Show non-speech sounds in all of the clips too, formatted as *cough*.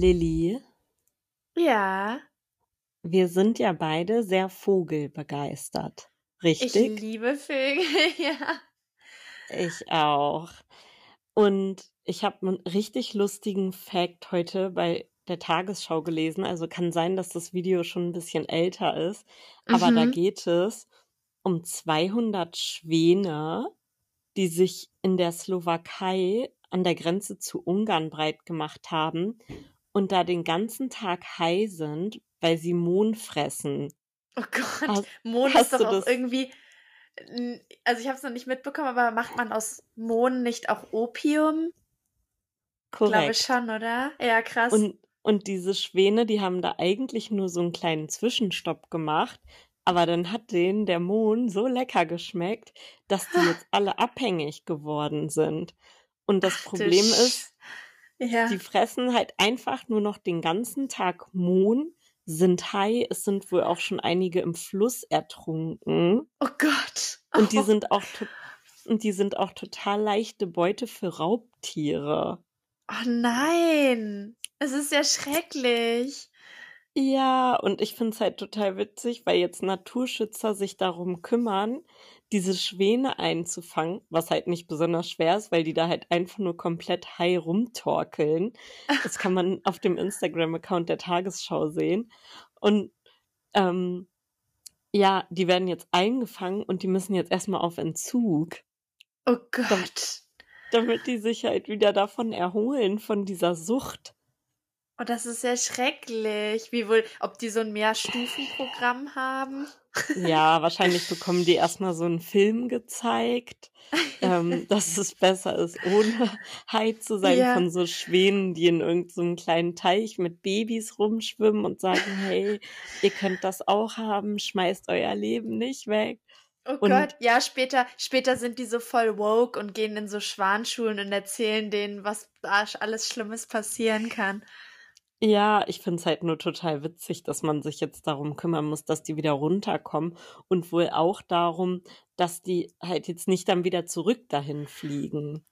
Lilly, Ja, wir sind ja beide sehr vogelbegeistert. ich Richtig? liebe Vögel, *laughs* ja. Ich auch. Und ich habe einen richtig lustigen Fact heute bei der Tagesschau gelesen. Also kann sein, dass das Video schon ein bisschen älter ist. Aber da Mhm. geht es um 200 Schwäne, die sich in der Slowakei an der Grenze zu Ungarn breit gemacht haben und da den ganzen Tag high sind, weil sie Mohn fressen. Oh Gott, Hast, Mohn ist hast doch du auch irgendwie, also ich habe es noch nicht mitbekommen, aber macht man aus Mohn nicht auch Opium? Glaube korrekt? schon, oder? Ja, krass. Und, und diese Schwäne, die haben da eigentlich nur so einen kleinen Zwischenstopp gemacht, aber dann hat denen der Mohn so lecker geschmeckt, dass die *gasps* jetzt alle abhängig geworden sind. Und das Ach Problem ist, Ja. die fressen halt einfach nur noch den ganzen Tag Mohn, sind high, es sind wohl auch schon einige im Fluss ertrunken Oh Gott. und die Oh. sind auch und die sind auch total leichte Beute für Raubtiere. Oh nein. Es ist ja schrecklich. Ja, und ich find's halt total witzig, weil jetzt Naturschützer sich darum kümmern, diese Schwäne einzufangen, was halt nicht besonders schwer ist, weil die da halt einfach nur komplett high rumtorkeln. Das kann man *laughs* auf dem Instagram-Account der Tagesschau sehen. Und ähm, ja, die werden jetzt eingefangen und die müssen jetzt erstmal auf Entzug, Oh Gott. damit die sich halt wieder davon erholen, von dieser Sucht. Oh, das ist ja schrecklich. Wie wohl, ob die so ein Mehrstufenprogramm haben? Ja, wahrscheinlich bekommen die erstmal so einen Film gezeigt, ähm, *laughs* dass es besser ist, ohne high zu sein Ja. von so Schwänen, die in irgendeinem so kleinen Teich mit Babys rumschwimmen und sagen, hey, ihr könnt das auch haben, schmeißt euer Leben nicht weg. Oh Und Gott, ja, später, später sind die so voll woke und gehen in so Schwanschulen und erzählen denen, was alles Schlimmes passieren kann. Ja, ich find's halt nur total witzig, dass man sich jetzt darum kümmern muss, dass die wieder runterkommen und wohl auch darum, dass die halt jetzt nicht dann wieder zurück dahin fliegen.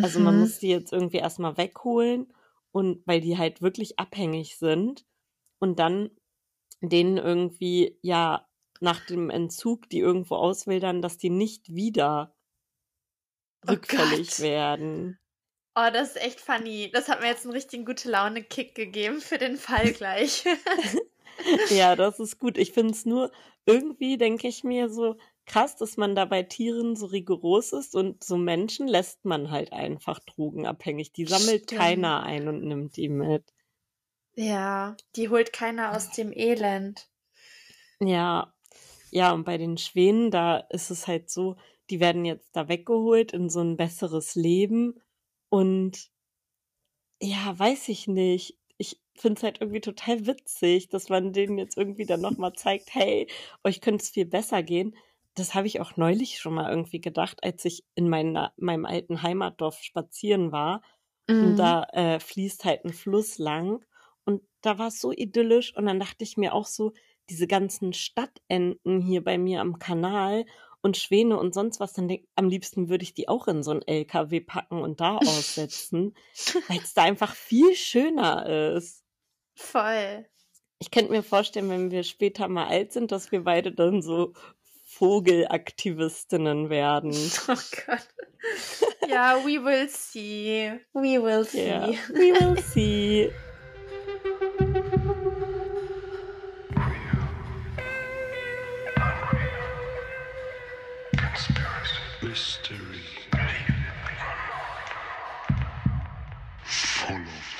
Also man Mhm. muss die jetzt irgendwie erstmal wegholen und weil die halt wirklich abhängig sind und dann denen irgendwie ja nach dem Entzug die irgendwo auswildern, dass die nicht wieder Oh rückfällig Gott. werden. Oh, das ist echt funny. Das hat mir jetzt einen richtigen gute Laune-Kick gegeben für den Fall *laughs* gleich. *laughs* Ja, das ist gut. Ich find's nur irgendwie denke ich mir so krass, dass man da bei Tieren so rigoros ist und so Menschen lässt man halt einfach drogenabhängig. Die sammelt Stimmt. keiner ein und nimmt die mit. Ja, die holt keiner aus dem Elend. Ja, ja, und bei den Schwänen, da ist es halt so, die werden jetzt da weggeholt in so ein besseres Leben. Und ja, weiß ich nicht. Ich find's halt irgendwie total witzig, dass man denen jetzt irgendwie dann nochmal zeigt, hey, euch könnte es viel besser gehen. Das habe ich auch neulich schon mal irgendwie gedacht, als ich in meiner, meinem alten Heimatdorf spazieren war. Und Mhm. da äh, fließt halt ein Fluss lang. Und da war es so idyllisch. Und dann dachte ich mir auch so, diese ganzen Stadtenten hier bei mir am Kanal und Schwäne und sonst was, dann denk, am liebsten würde ich die auch in so einen LKW packen und da *laughs* aussetzen, weil es da einfach viel schöner ist. Voll. Ich könnte mir vorstellen, wenn wir später mal alt sind, dass wir beide dann so Vogelaktivistinnen werden. *laughs* Oh Gott. Ja, we will see. We will see. Ja, we will see. Mystery. Full of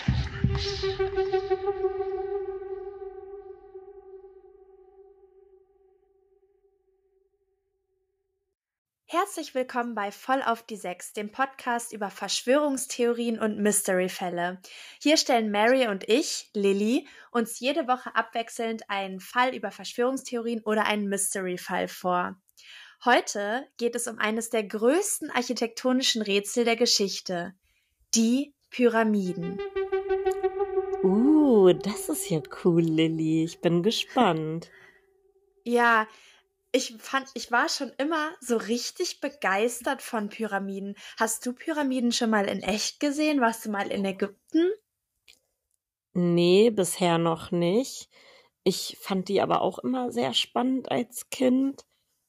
Herzlich willkommen bei Voll auf die Sechs, dem Podcast über Verschwörungstheorien und Mysteryfälle. Hier stellen Mary und ich, Lilly, uns jede Woche abwechselnd einen Fall über Verschwörungstheorien oder einen Mysteryfall vor. Heute geht es um eines der größten architektonischen Rätsel der Geschichte, die Pyramiden. Uh, das ist ja cool, Lilly. Ich bin gespannt. *laughs* Ja, ich fand, ich war schon immer so richtig begeistert von Pyramiden. Hast du Pyramiden schon mal in echt gesehen? Warst du mal in Ägypten? Nee, bisher noch nicht. Ich fand die aber auch immer sehr spannend als Kind.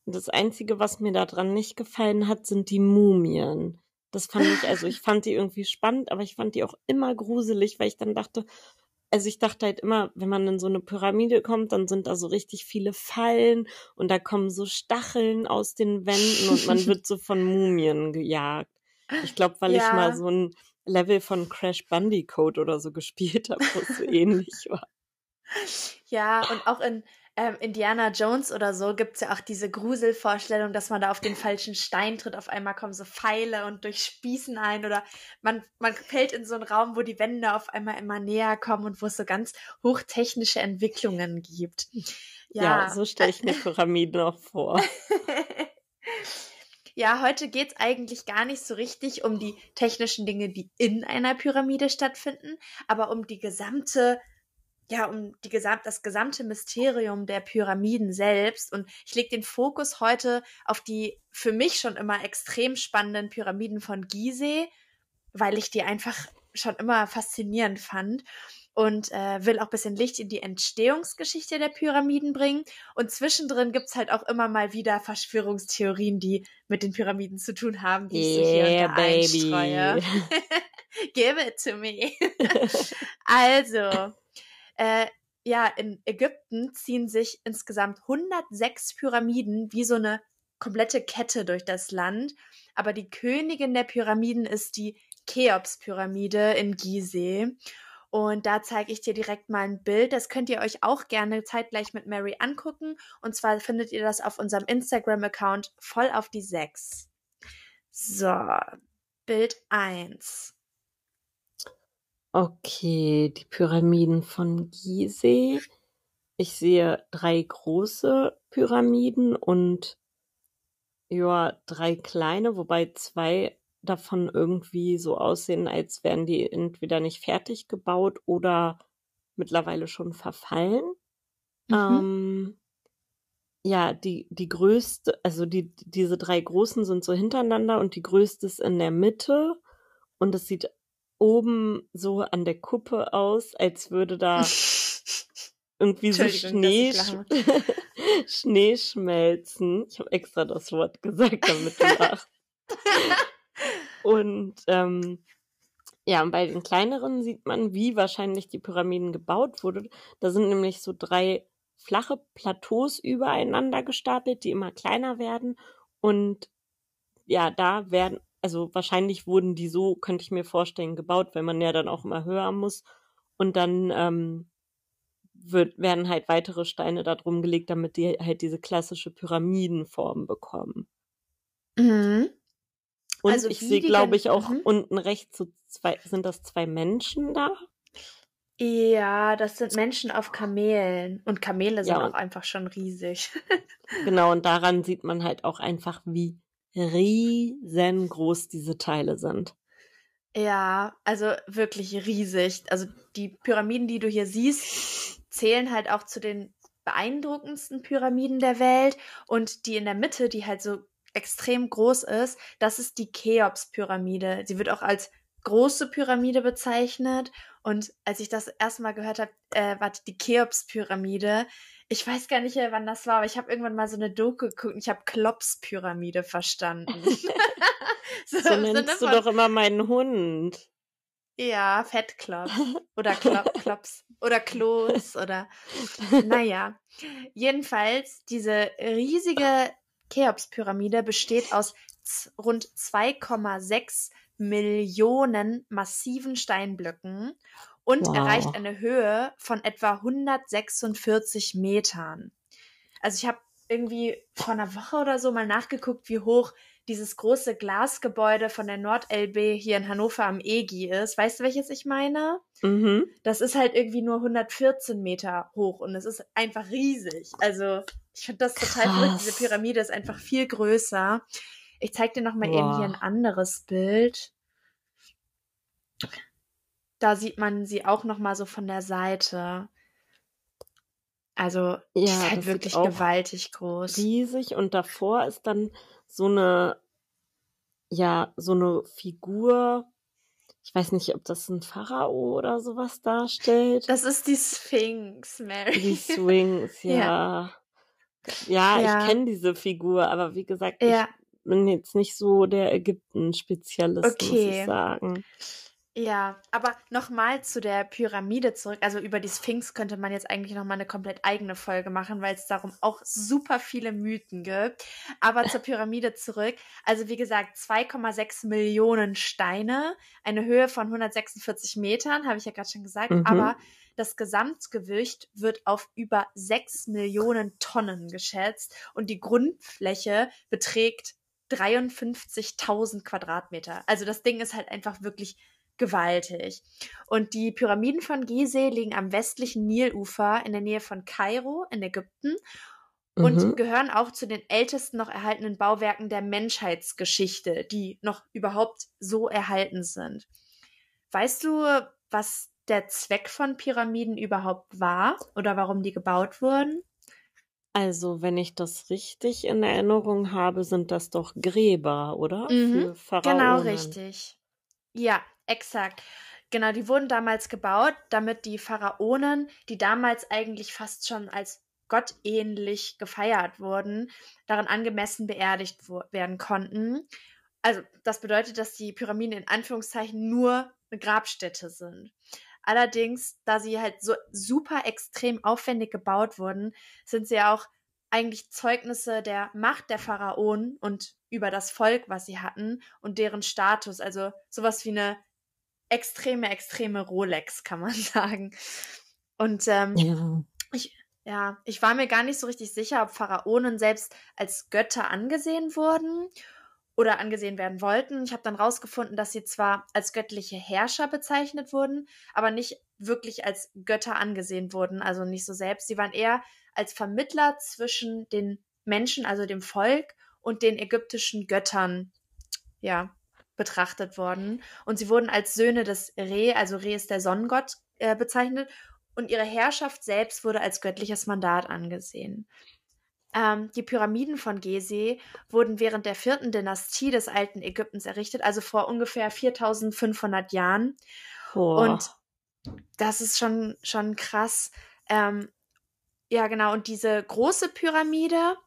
Das Einzige, was mir daran nicht gefallen hat, sind die Mumien. Das fand ich, also ich *laughs* fand die irgendwie spannend, aber ich fand die auch immer gruselig, weil ich dann dachte, also ich dachte halt immer, wenn man in so eine Pyramide kommt, dann sind da so richtig viele Fallen und da kommen so Stacheln aus den Wänden und man wird so von Mumien gejagt. Ich glaube, weil ja. ich mal so ein Level von Crash Bandicoot oder so gespielt habe, wo es so *laughs* ähnlich war. Ja, und auch in ähm, Indiana Jones oder so gibt es ja auch diese Gruselvorstellung, dass man da auf den falschen Stein tritt. Auf einmal kommen so Pfeile und durchspießen ein oder man, man fällt in so einen Raum, wo die Wände auf einmal immer näher kommen und wo es so ganz hochtechnische Entwicklungen gibt. Ja, ja so stelle ich mir Pyramiden auch vor. *laughs* Ja, heute geht es eigentlich gar nicht so richtig um die technischen Dinge, die in einer Pyramide stattfinden, aber um die gesamte ja, um die gesam das gesamte Mysterium der Pyramiden selbst. Und ich lege den Fokus heute auf die für mich schon immer extrem spannenden Pyramiden von Gizeh, weil ich die einfach schon immer faszinierend fand und äh, will auch bisschen Licht in die Entstehungsgeschichte der Pyramiden bringen. Und zwischendrin gibt's halt auch immer mal wieder Verschwörungstheorien, die mit den Pyramiden zu tun haben, die ich yeah, so hier und da einstreue. *laughs* Give it to me. *laughs* also, äh, ja, in Ägypten ziehen sich insgesamt 106 Pyramiden wie so eine komplette Kette durch das Land. Aber die Königin der Pyramiden ist die Cheops-Pyramide in Gizeh. Und da zeige ich dir direkt mal ein Bild. Das könnt ihr euch auch gerne zeitgleich mit Mary angucken. Und zwar findet ihr das auf unserem Instagram-Account voll auf die 6. So, Bild 1. Okay, die Pyramiden von Gizeh. Ich sehe drei große Pyramiden und ja, drei kleine, wobei zwei davon irgendwie so aussehen, als wären die entweder nicht fertig gebaut oder mittlerweile schon verfallen. Mhm. Ähm, ja, die, die größte, also die, diese drei großen sind so hintereinander und die größte ist in der Mitte und es sieht oben so an der Kuppe aus, als würde da *laughs* irgendwie so Schnee, *laughs* Schnee schmelzen. Ich habe extra das Wort gesagt, damit du lachst. *laughs* und ähm, ja, und bei den kleineren sieht man, wie wahrscheinlich die Pyramiden gebaut wurden. Da sind nämlich so drei flache Plateaus übereinander gestapelt, die immer kleiner werden. Und ja, da werden also wahrscheinlich wurden die so, könnte ich mir vorstellen, gebaut, weil man ja dann auch immer höher muss. Und dann ähm, wird, werden halt weitere Steine da drum gelegt, damit die halt diese klassische Pyramidenform bekommen. Mhm. Und also ich sehe, glaube ich, auch mhm. unten rechts so zwei, sind das zwei Menschen da? Ja, das sind Menschen auf Kamelen. Und Kamele sind ja, auch einfach schon riesig. *laughs* genau, und daran sieht man halt auch einfach, wie riesengroß diese Teile sind. Ja, also wirklich riesig. Also die Pyramiden, die du hier siehst, zählen halt auch zu den beeindruckendsten Pyramiden der Welt. Und die in der Mitte, die halt so extrem groß ist, das ist die Cheops-Pyramide. Sie wird auch als große Pyramide bezeichnet. Und als ich das erstmal gehört habe, äh, war die Cheops-Pyramide, ich weiß gar nicht wann das war, aber ich habe irgendwann mal so eine Doku geguckt und ich habe Klops-Pyramide verstanden. *laughs* so, so nennst du doch immer meinen Hund. Ja, Fettklops *laughs* oder Klop Klops oder Klos oder naja. Jedenfalls, diese riesige Cheops-Pyramide besteht aus rund 2,6 Millionen massiven Steinblöcken und wow. erreicht eine Höhe von etwa 146 Metern. Also ich habe irgendwie vor einer Woche oder so mal nachgeguckt, wie hoch dieses große Glasgebäude von der NordLB hier in Hannover am EGI ist. Weißt du, welches ich meine? Mhm. Das ist halt irgendwie nur 114 Meter hoch und es ist einfach riesig. Also ich finde das total verrückt. Diese Pyramide ist einfach viel größer. Ich zeig dir noch mal wow. eben hier ein anderes Bild. Da sieht man sie auch noch mal so von der Seite. Also, ja, ist halt wirklich gewaltig groß. Riesig und davor ist dann so eine, ja, so eine Figur, ich weiß nicht, ob das ein Pharao oder sowas darstellt. Das ist die Sphinx, Mary. Die Sphinx, ja. *laughs* Ja. Ja, Ja. ich kenne diese Figur, aber wie gesagt, Ja. ich bin jetzt nicht so der Ägypten-Spezialist, muss Okay. ich sagen. Ja, aber nochmal zu der Pyramide zurück. Also über die Sphinx könnte man jetzt eigentlich nochmal eine komplett eigene Folge machen, weil es darum auch super viele Mythen gibt. Aber zur Pyramide zurück. Also wie gesagt, 2,6 Millionen Steine, eine Höhe von 146 Metern, habe ich ja gerade schon gesagt. Mhm. Aber das Gesamtgewicht wird auf über 6 Millionen Tonnen geschätzt und die Grundfläche beträgt 53.000 Quadratmeter. Also das Ding ist halt einfach wirklich gewaltig. Und die Pyramiden von Gizeh liegen am westlichen Nilufer in der Nähe von Kairo in Ägypten und Mhm. gehören auch zu den ältesten noch erhaltenen Bauwerken der Menschheitsgeschichte, die noch überhaupt so erhalten sind. Weißt du, was der Zweck von Pyramiden überhaupt war oder warum die gebaut wurden? Also, wenn ich das richtig in Erinnerung habe, sind das doch Gräber, oder? Mhm, Für Pharaonen. Genau, richtig. Ja, exakt. Genau, die wurden damals gebaut, damit die Pharaonen, die damals eigentlich fast schon als gottähnlich gefeiert wurden, darin angemessen beerdigt werden konnten. Also, das bedeutet, dass die Pyramiden in Anführungszeichen nur eine Grabstätte sind. Allerdings, da sie halt so super extrem aufwendig gebaut wurden, sind sie ja auch eigentlich Zeugnisse der Macht der Pharaonen und über das Volk, was sie hatten und deren Status. Also sowas wie eine extreme, extreme Rolex, kann man *laughs* sagen. Und ähm, Ja. ich, ja, ich war mir gar nicht so richtig sicher, ob Pharaonen selbst als Götter angesehen wurden oder angesehen werden wollten. Ich habe dann rausgefunden, dass sie zwar als göttliche Herrscher bezeichnet wurden, aber nicht wirklich als Götter angesehen wurden, also nicht so selbst. Sie waren eher als Vermittler zwischen den Menschen, also dem Volk und den ägyptischen Göttern, ja, betrachtet worden. Und sie wurden als Söhne des Re, also Re ist der Sonnengott, äh, bezeichnet. Und ihre Herrschaft selbst wurde als göttliches Mandat angesehen. Ähm, die Pyramiden von Gizeh wurden während der vierten Dynastie des alten Ägyptens errichtet, also vor ungefähr 4500 Jahren. Boah. Und das ist schon, schon krass. Ähm, ja, genau. Und diese große Pyramide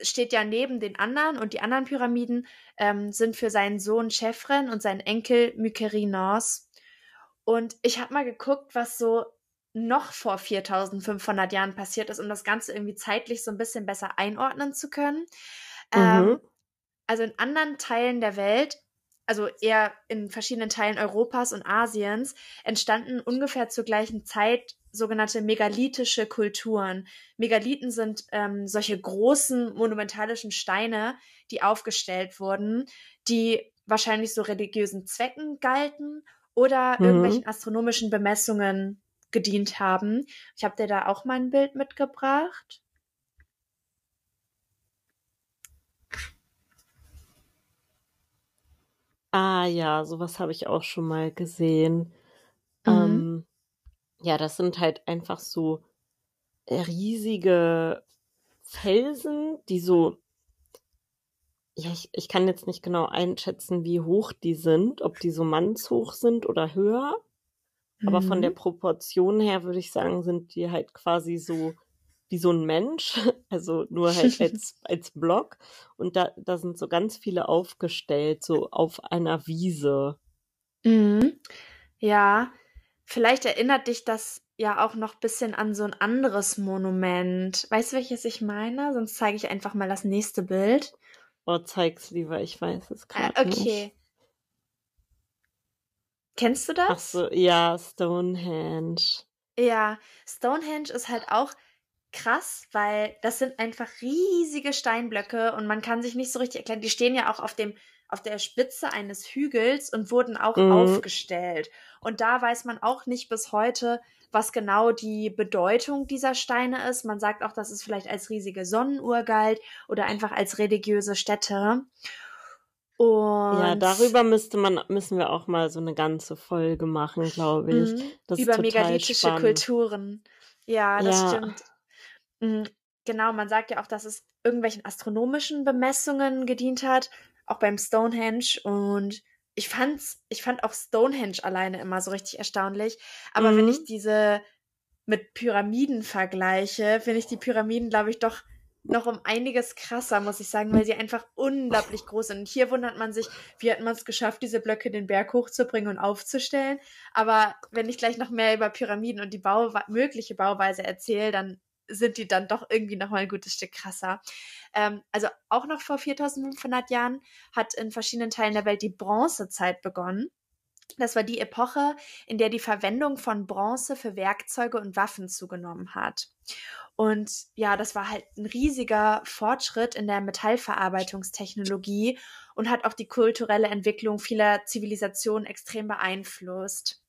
steht ja neben den anderen und die anderen Pyramiden ähm, sind für seinen Sohn Chefren und seinen Enkel Mykerinos. Und ich habe mal geguckt, was so noch vor 4500 Jahren passiert ist, um das Ganze irgendwie zeitlich so ein bisschen besser einordnen zu können. Ähm, Mhm. also in anderen Teilen der Welt, also eher in verschiedenen Teilen Europas und Asiens, entstanden ungefähr zur gleichen Zeit sogenannte megalithische Kulturen. Megalithen sind ähm, solche großen monumentalischen Steine, die aufgestellt wurden, die wahrscheinlich so religiösen Zwecken galten oder Mhm. irgendwelchen astronomischen Bemessungen gedient haben. Ich habe dir da auch mal ein Bild mitgebracht. Ah ja, sowas habe ich auch schon mal gesehen. Mhm. Ähm, ja, das sind halt einfach so riesige Felsen, die so, ja, ich, ich kann jetzt nicht genau einschätzen, wie hoch die sind, ob die so mannshoch sind oder höher. Aber von der Mhm. Proportion her würde ich sagen, sind die halt quasi so wie so ein Mensch, *laughs* also nur halt *laughs* als, als Block. Und da, da sind so ganz viele aufgestellt, so auf einer Wiese. Mhm. Ja, vielleicht erinnert dich das ja auch noch ein bisschen an so ein anderes Monument. Weißt du, welches ich meine? Sonst zeige ich einfach mal das nächste Bild. Oh, zeig's lieber, ich weiß es Äh, gerade nicht. okay. Kennst du das? Ach so, ja, Stonehenge. Ja, Stonehenge ist halt auch krass, weil das sind einfach riesige Steinblöcke und man kann sich nicht so richtig erklären. Die stehen ja auch auf dem auf der Spitze eines Hügels und wurden auch Mhm. aufgestellt. Und da weiß man auch nicht bis heute, was genau die Bedeutung dieser Steine ist. Man sagt auch, dass es vielleicht als riesige Sonnenuhr galt oder einfach als religiöse Stätte. Und Ja, darüber müsste man, müssen wir auch mal so eine ganze Folge machen, glaube ich. Mhm. Das über megalithische spannend. Kulturen. Ja, das Ja. stimmt. Mhm. Genau, man sagt ja auch, dass es irgendwelchen astronomischen Bemessungen gedient hat, auch beim Stonehenge. Und ich fand's, ich fand auch Stonehenge alleine immer so richtig erstaunlich. Aber Mhm. wenn ich diese mit Pyramiden vergleiche, finde ich die Pyramiden, glaube ich, doch noch um einiges krasser, muss ich sagen, weil sie einfach unglaublich groß sind. Und hier wundert man sich, wie hat man es geschafft, diese Blöcke den Berg hochzubringen und aufzustellen. Aber wenn ich gleich noch mehr über Pyramiden und die Bau mögliche Bauweise erzähle, dann sind die dann doch irgendwie noch mal ein gutes Stück krasser. Ähm, also auch noch vor 4500 Jahren hat in verschiedenen Teilen der Welt die Bronzezeit begonnen. Das war die Epoche, in der die Verwendung von Bronze für Werkzeuge und Waffen zugenommen hat. Und ja, das war halt ein riesiger Fortschritt in der Metallverarbeitungstechnologie und hat auch die kulturelle Entwicklung vieler Zivilisationen extrem beeinflusst.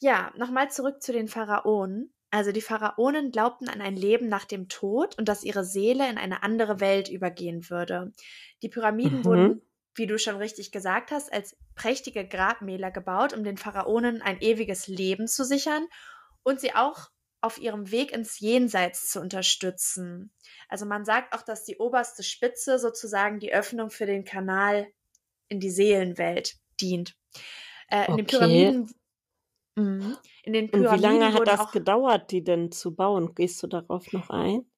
Ja, nochmal zurück zu den Pharaonen. Also die Pharaonen glaubten an ein Leben nach dem Tod und dass ihre Seele in eine andere Welt übergehen würde. Die Pyramiden Mhm. wurden, wie du schon richtig gesagt hast, als prächtige Grabmäler gebaut, um den Pharaonen ein ewiges Leben zu sichern und sie auch auf ihrem Weg ins Jenseits zu unterstützen. Also man sagt auch, dass die oberste Spitze sozusagen die Öffnung für den Kanal in die Seelenwelt dient. Äh, in den. Pyramiden Mhm. In den Und wie Pyramiden lange hat das auch gedauert, die denn zu bauen? Gehst du darauf noch ein?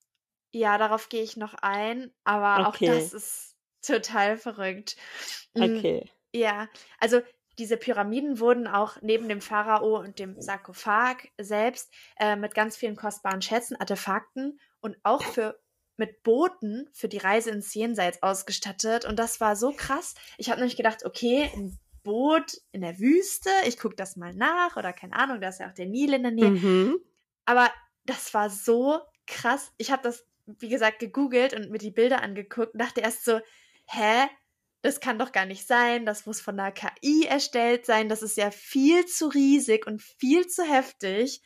Ja, darauf gehe ich noch ein, aber auch Okay. das ist total verrückt. Mm, Okay. Ja, also diese Pyramiden wurden auch neben dem Pharao und dem Sarkophag selbst äh, mit ganz vielen kostbaren Schätzen, Artefakten und auch für mit Booten für die Reise ins Jenseits ausgestattet. Und das war so krass. Ich habe nämlich gedacht, okay, ein Boot in der Wüste, ich gucke das mal nach oder keine Ahnung, da ist ja auch der Nil in der Nähe. Mhm. Aber das war so krass. Ich habe das, wie gesagt, gegoogelt und mir die Bilder angeguckt und dachte erst so, hä? Das kann doch gar nicht sein. Das muss von der KI erstellt sein. Das ist ja viel zu riesig und viel zu heftig.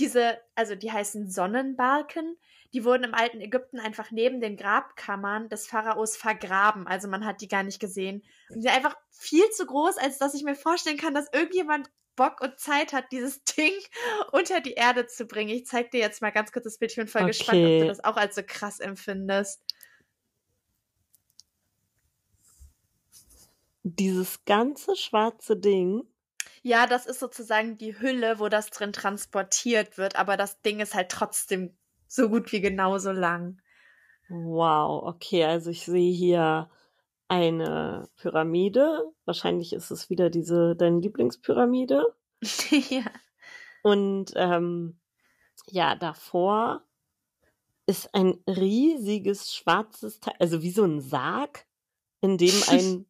Diese, also die heißen Sonnenbarken, die wurden im alten Ägypten einfach neben den Grabkammern des Pharaos vergraben. Also man hat die gar nicht gesehen. Und die sind einfach viel zu groß, als dass ich mir vorstellen kann, dass irgendjemand Bock und Zeit hat, dieses Ding *laughs* unter die Erde zu bringen. Ich zeig dir jetzt mal ganz kurz das Bild. Ich bin voll gespannt, ob Okay. du das auch als so krass empfindest. Dieses ganze schwarze Ding. Ja, das ist sozusagen die Hülle, wo das drin transportiert wird, aber das Ding ist halt trotzdem so gut wie genauso lang. Wow, okay, also ich sehe hier eine Pyramide. Wahrscheinlich ist es wieder diese deine Lieblingspyramide. *laughs* ja. Und ähm, ja, davor ist ein riesiges schwarzes Teil, also wie so ein Sarg, in dem *laughs* ein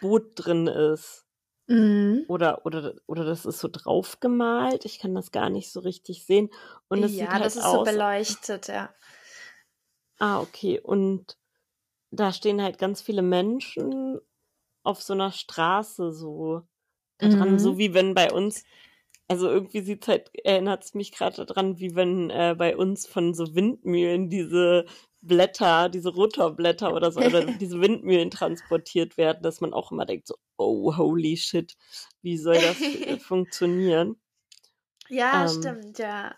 Boot drin ist. Mhm. Oder, oder, oder das ist so draufgemalt. Ich kann das gar nicht so richtig sehen. Und es ja, sieht halt das ist aus. so beleuchtet, ja. Ah, okay. Und da stehen halt ganz viele Menschen auf so einer Straße so dran, Mhm. so wie wenn bei uns, also irgendwie sieht's halt, erinnert es mich gerade dran, wie wenn äh, bei uns von so Windmühlen diese Blätter, diese Rotorblätter oder so, oder *laughs* diese Windmühlen transportiert werden, dass man auch immer denkt so, oh, holy shit, wie soll das äh, *laughs* funktionieren? Ja, Ähm. stimmt, ja.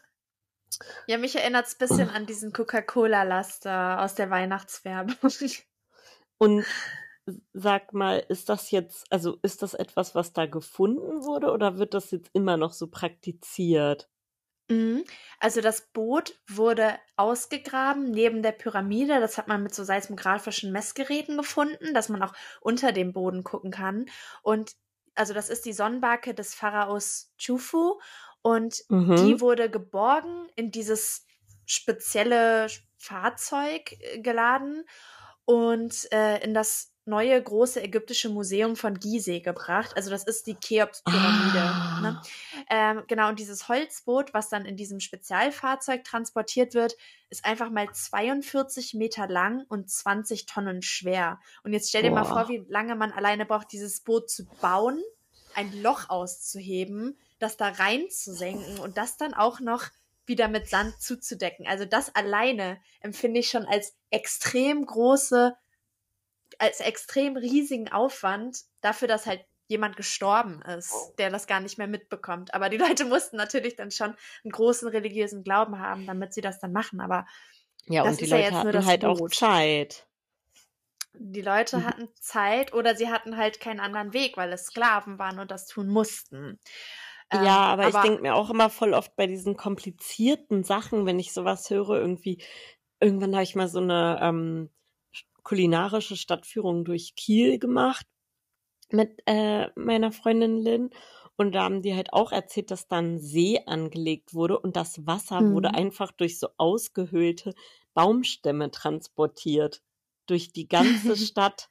Ja, mich erinnert es ein bisschen an diesen Coca-Cola-Laster aus der Weihnachtswerbung. Und *laughs* sag mal, ist das jetzt, also ist das etwas, was da gefunden wurde oder wird das jetzt immer noch so praktiziert? Mhm. Also das Boot wurde ausgegraben neben der Pyramide. Das hat man mit so seismographischen Messgeräten gefunden, dass man auch unter dem Boden gucken kann. Und also das ist die Sonnenbarke des Pharaos Chufu und Mhm. die wurde geborgen in dieses spezielle Fahrzeug äh, geladen und äh, in das neue große ägyptische Museum von Gizeh gebracht. Also das ist die Cheops-Pyramide. Ah. Ne? Ähm, genau, und dieses Holzboot, was dann in diesem Spezialfahrzeug transportiert wird, ist einfach mal 42 Meter lang und 20 Tonnen schwer. Und jetzt stell dir mal Boah. vor, wie lange man alleine braucht, dieses Boot zu bauen, ein Loch auszuheben, das da reinzusenken und das dann auch noch wieder mit Sand zuzudecken. Also das alleine empfinde ich schon als extrem große, als extrem riesigen Aufwand dafür, dass halt jemand gestorben ist, der das gar nicht mehr mitbekommt. Aber die *laughs* Leute mussten natürlich dann schon einen großen religiösen Glauben haben, damit sie das dann machen. Aber Ja, Das und die ist ja Leute jetzt nur hatten das halt auch Boot. Zeit. Die Leute Mhm. hatten Zeit oder sie hatten halt keinen anderen Weg, weil es Sklaven waren und das tun mussten. Ja, Ähm, aber ich aber denke mir auch immer voll oft bei diesen komplizierten Sachen, wenn ich sowas höre, irgendwie, irgendwann habe ich mal so eine ähm, kulinarische Stadtführung durch Kiel gemacht mit äh, meiner Freundin Lynn. Und da haben die halt auch erzählt, dass da ein See angelegt wurde und das Wasser wurde Mhm. einfach durch so ausgehöhlte Baumstämme transportiert. Durch die ganze *laughs* Stadt.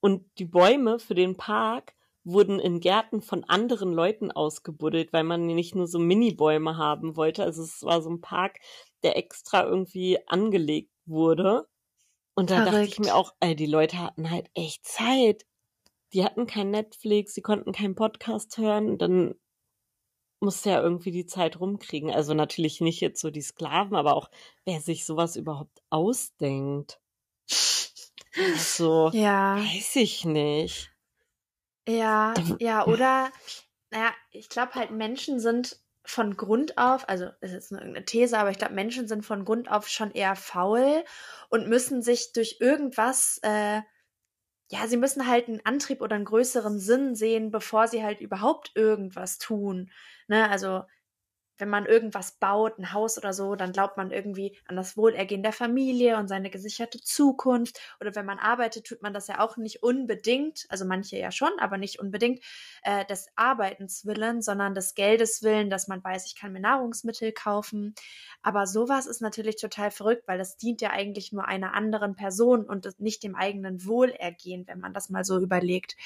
Und die Bäume für den Park wurden in Gärten von anderen Leuten ausgebuddelt, weil man nicht nur so Mini-Bäume haben wollte. Also es war so ein Park, der extra irgendwie angelegt wurde. Und da dachte ich mir auch, ey, die Leute hatten halt echt Zeit. Die hatten kein Netflix, sie konnten keinen Podcast hören. Dann musste ja irgendwie die Zeit rumkriegen. Also natürlich nicht jetzt so die Sklaven, aber auch wer sich sowas überhaupt ausdenkt. Also, Ja, weiß ich nicht. ja, ja, oder, naja, ich glaube halt, Menschen sind von Grund auf, also ist jetzt nur irgendeine These, aber ich glaube, Menschen sind von Grund auf schon eher faul und müssen sich durch irgendwas, äh, ja, sie müssen halt einen Antrieb oder einen größeren Sinn sehen, bevor sie halt überhaupt irgendwas tun. Ne, also wenn man irgendwas baut, ein Haus oder so, dann glaubt man irgendwie an das Wohlergehen der Familie und seine gesicherte Zukunft. Oder wenn man arbeitet, tut man das ja auch nicht unbedingt, also manche ja schon, aber nicht unbedingt äh, des Arbeitens willen, sondern des Geldes willen, dass man weiß, ich kann mir Nahrungsmittel kaufen. Aber sowas ist natürlich total verrückt, weil das dient ja eigentlich nur einer anderen Person und nicht dem eigenen Wohlergehen, wenn man das mal so überlegt.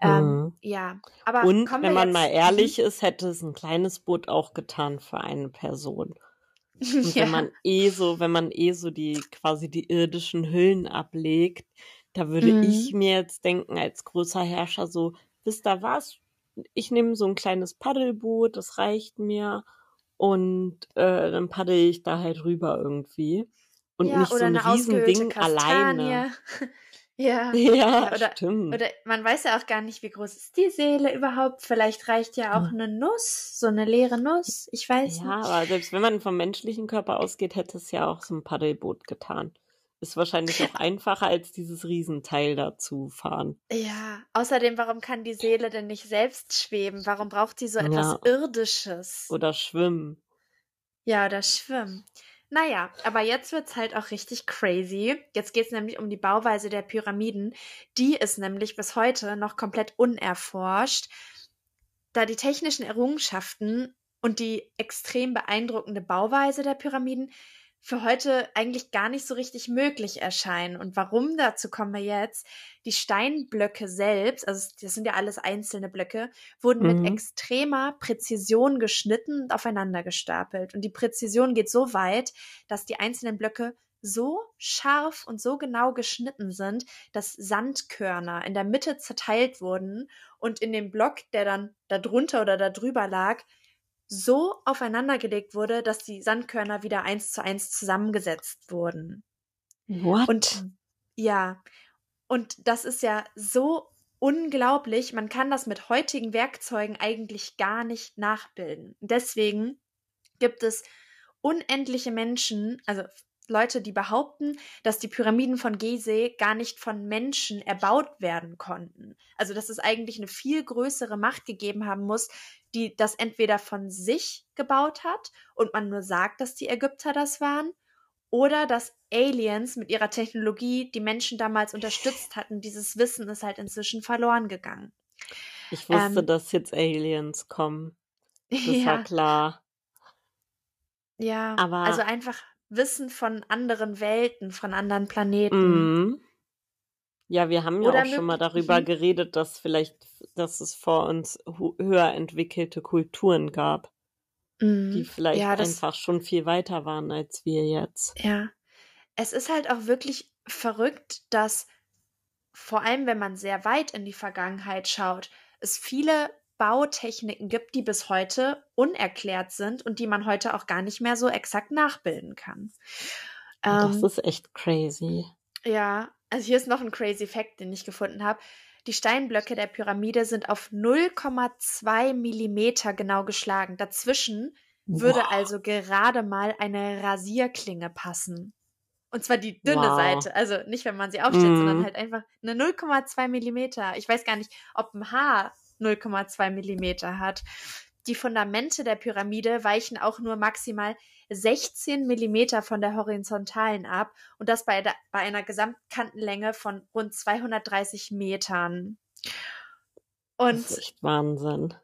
Ähm, Mhm. ja, aber Und wenn man jetzt, mal ehrlich ist, hätte es ein kleines Boot auch getan für eine Person. *laughs* Und ja. wenn man eh so, wenn man eh so die quasi die irdischen Hüllen ablegt, da würde Mhm. ich mir jetzt denken, als großer Herrscher so, wisst ihr was? Ich nehme so ein kleines Paddelboot, das reicht mir. Und äh, dann paddel ich da halt rüber irgendwie. Und ja, nicht so ein Riesending alleine. *laughs* *laughs* Ja. Ja, oder, stimmt. oder man weiß ja auch gar nicht, wie groß ist die Seele überhaupt. Vielleicht reicht ja auch eine Nuss, so eine leere Nuss. Ich weiß Ja, nicht. aber selbst wenn man vom menschlichen Körper ausgeht, hätte es ja auch so ein Paddelboot getan. Ist wahrscheinlich auch *laughs* einfacher, als dieses Riesenteil da zu fahren. Ja, außerdem, warum kann die Seele denn nicht selbst schweben? Warum braucht die so etwas Ja. Irdisches? Oder schwimmen. Ja, oder schwimmen. Naja, aber jetzt wird's halt auch richtig crazy. Jetzt geht's nämlich um die Bauweise der Pyramiden. Die ist nämlich bis heute noch komplett unerforscht, da die technischen Errungenschaften und die extrem beeindruckende Bauweise der Pyramiden für heute eigentlich gar nicht so richtig möglich erscheinen. Und warum dazu kommen wir jetzt? Die Steinblöcke selbst, also das sind ja alles einzelne Blöcke, wurden Mhm. mit extremer Präzision geschnitten und aufeinander gestapelt. Und die Präzision geht so weit, dass die einzelnen Blöcke so scharf und so genau geschnitten sind, dass Sandkörner in der Mitte zerteilt wurden und in dem Block, der dann da drunter oder da drüber lag, so aufeinandergelegt wurde, dass die Sandkörner wieder eins zu eins zusammengesetzt wurden. What? Und ja, und das ist ja so unglaublich. Man kann das mit heutigen Werkzeugen eigentlich gar nicht nachbilden. Deswegen gibt es unendliche Menschen, also Leute, die behaupten, dass die Pyramiden von Gizeh gar nicht von Menschen erbaut werden konnten. Also, dass es eigentlich eine viel größere Macht gegeben haben muss, die das entweder von sich gebaut hat und man nur sagt, dass die Ägypter das waren, oder dass Aliens mit ihrer Technologie die Menschen damals unterstützt hatten. Dieses Wissen ist halt inzwischen verloren gegangen. ich wusste, ähm, dass jetzt Aliens kommen. Das war *laughs* ja, klar. ja. Aber- Also einfach Wissen von anderen Welten, von anderen Planeten. Mhm. Ja, wir haben ja Oder auch schon mal darüber mhm. geredet, dass vielleicht, dass es vor uns höher entwickelte Kulturen gab, die Mhm. vielleicht Ja, einfach schon viel weiter waren als wir jetzt. ja. Es ist halt auch wirklich verrückt, dass vor allem, wenn man sehr weit in die Vergangenheit schaut, es viele Bautechniken gibt, die bis heute unerklärt sind und die man heute auch gar nicht mehr so exakt nachbilden kann. Das Ähm, ist echt crazy. Ja, also hier ist noch ein crazy Fact, den ich gefunden habe. Die Steinblöcke der Pyramide sind auf 0,2 Millimeter genau geschlagen. Dazwischen würde Wow. also gerade mal eine Rasierklinge passen. Und zwar die dünne Wow. Seite. Also nicht, wenn man sie aufstellt, sondern Mhm. halt einfach eine 0,2 Millimeter. Ich weiß gar nicht, ob ein Haar 0,2 Millimeter hat. Die Fundamente der Pyramide weichen auch nur maximal 16 Millimeter von der horizontalen ab und das bei, der, bei einer Gesamtkantenlänge von rund 230 Metern. Und Das ist echt Wahnsinn.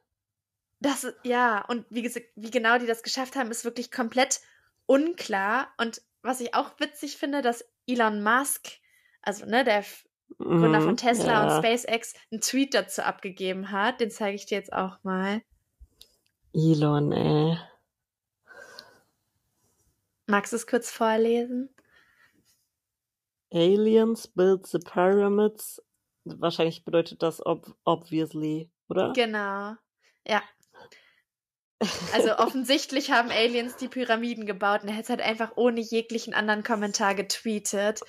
das, ja, und wie, wie genau die das geschafft haben, ist wirklich komplett unklar. Und was ich auch witzig finde, dass Elon Musk, also ne, der Gründer Mhm, von Tesla ja. und SpaceX, einen Tweet dazu abgegeben hat. Den zeige ich dir jetzt auch mal. Elon, ey. Magst du es kurz vorlesen? Aliens build the pyramids. Wahrscheinlich bedeutet das ob obviously, oder? Genau. Ja. Also *laughs* offensichtlich haben Aliens die Pyramiden gebaut und er hat es halt einfach ohne jeglichen anderen Kommentar getweetet,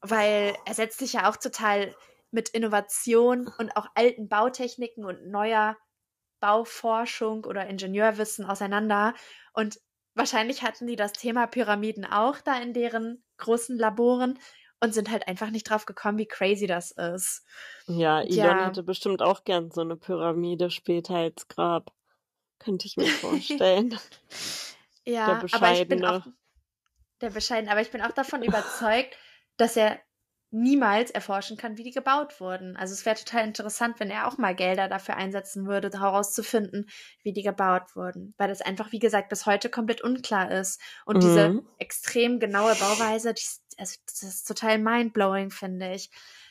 weil er setzt sich ja auch total mit Innovation und auch alten Bautechniken und neuer Bauforschung oder Ingenieurwissen auseinander. Und wahrscheinlich hatten die das Thema Pyramiden auch da in deren großen Laboren und sind halt einfach nicht drauf gekommen, wie crazy das ist. Ja, Elon Ja. hätte bestimmt auch gern so eine Pyramide später als Grab. Könnte ich mir *laughs* vorstellen. Ja, Der aber ich bin Bescheidene. auch der bescheiden, aber ich bin auch davon *laughs* überzeugt, dass er niemals erforschen kann, wie die gebaut wurden. Also es wäre total interessant, wenn er auch mal Gelder dafür einsetzen würde, herauszufinden, wie die gebaut wurden, weil das einfach, wie gesagt, bis heute komplett unklar ist. Und diese Mhm. extrem genaue Bauweise, die also das ist total mindblowing, finde ich.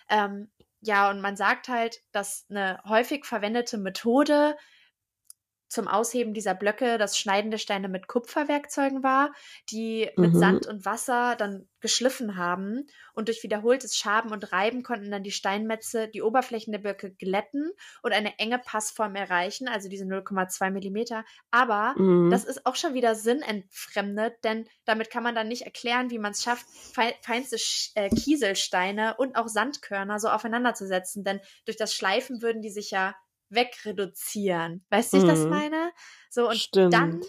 Ähm, ja, und man sagt halt, dass eine häufig verwendete Methode zum Ausheben dieser Blöcke das Schneiden der Steine mit Kupferwerkzeugen war, die mit Mhm. Sand und Wasser dann geschliffen haben und durch wiederholtes Schaben und Reiben konnten dann die Steinmetze die Oberflächen der Blöcke glätten und eine enge Passform erreichen, also diese 0,2 Millimeter. Aber Mhm. das ist auch schon wieder sinnentfremdet, denn damit kann man dann nicht erklären, wie man es schafft, fei feinste Sch äh, Kieselsteine und auch Sandkörner so aufeinander zu setzen, denn durch das Schleifen würden die sich ja wegreduzieren. Weißt du, wie ich das Mhm. meine? So, und Stimmt. dann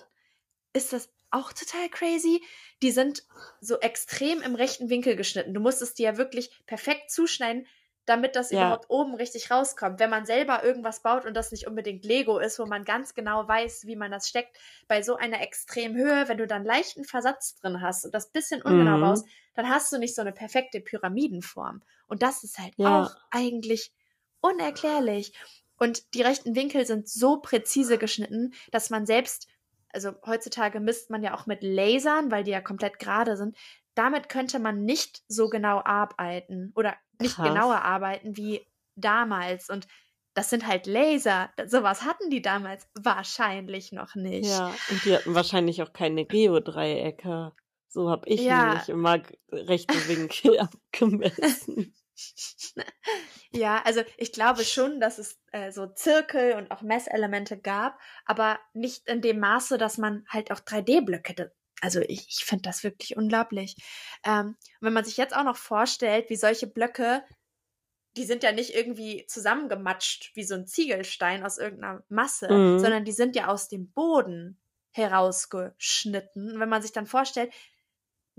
ist das auch total crazy. Die sind so extrem im rechten Winkel geschnitten. Du musstest die ja wirklich perfekt zuschneiden, damit das Ja. überhaupt oben richtig rauskommt. Wenn man selber irgendwas baut und das nicht unbedingt Lego ist, wo man ganz genau weiß, wie man das steckt, bei so einer extremen Höhe, wenn du dann leichten Versatz drin hast und das bisschen ungenau Mhm. baust, dann hast du nicht so eine perfekte Pyramidenform. Und das ist halt Ja. auch eigentlich unerklärlich. Und die rechten Winkel sind so präzise geschnitten, dass man selbst, also heutzutage misst man ja auch mit Lasern, weil die ja komplett gerade sind. Damit könnte man nicht so genau arbeiten oder nicht Krass. genauer arbeiten wie damals. Und das sind halt Laser. Sowas hatten die damals wahrscheinlich noch nicht. Ja, und die hatten wahrscheinlich auch keine Geodreiecke. So habe ich Ja. nämlich immer rechte Winkel *laughs* abgemessen. *laughs* Ja, also ich glaube schon, dass es äh, so Zirkel und auch Messelemente gab, aber nicht in dem Maße, dass man halt auch 3D-Blöcke. da- Also ich, ich finde das wirklich unglaublich. Ähm, und wenn man sich jetzt auch noch vorstellt, wie solche Blöcke, die sind ja nicht irgendwie zusammengematscht wie so ein Ziegelstein aus irgendeiner Masse, Mhm. sondern die sind ja aus dem Boden herausgeschnitten. Und wenn man sich dann vorstellt,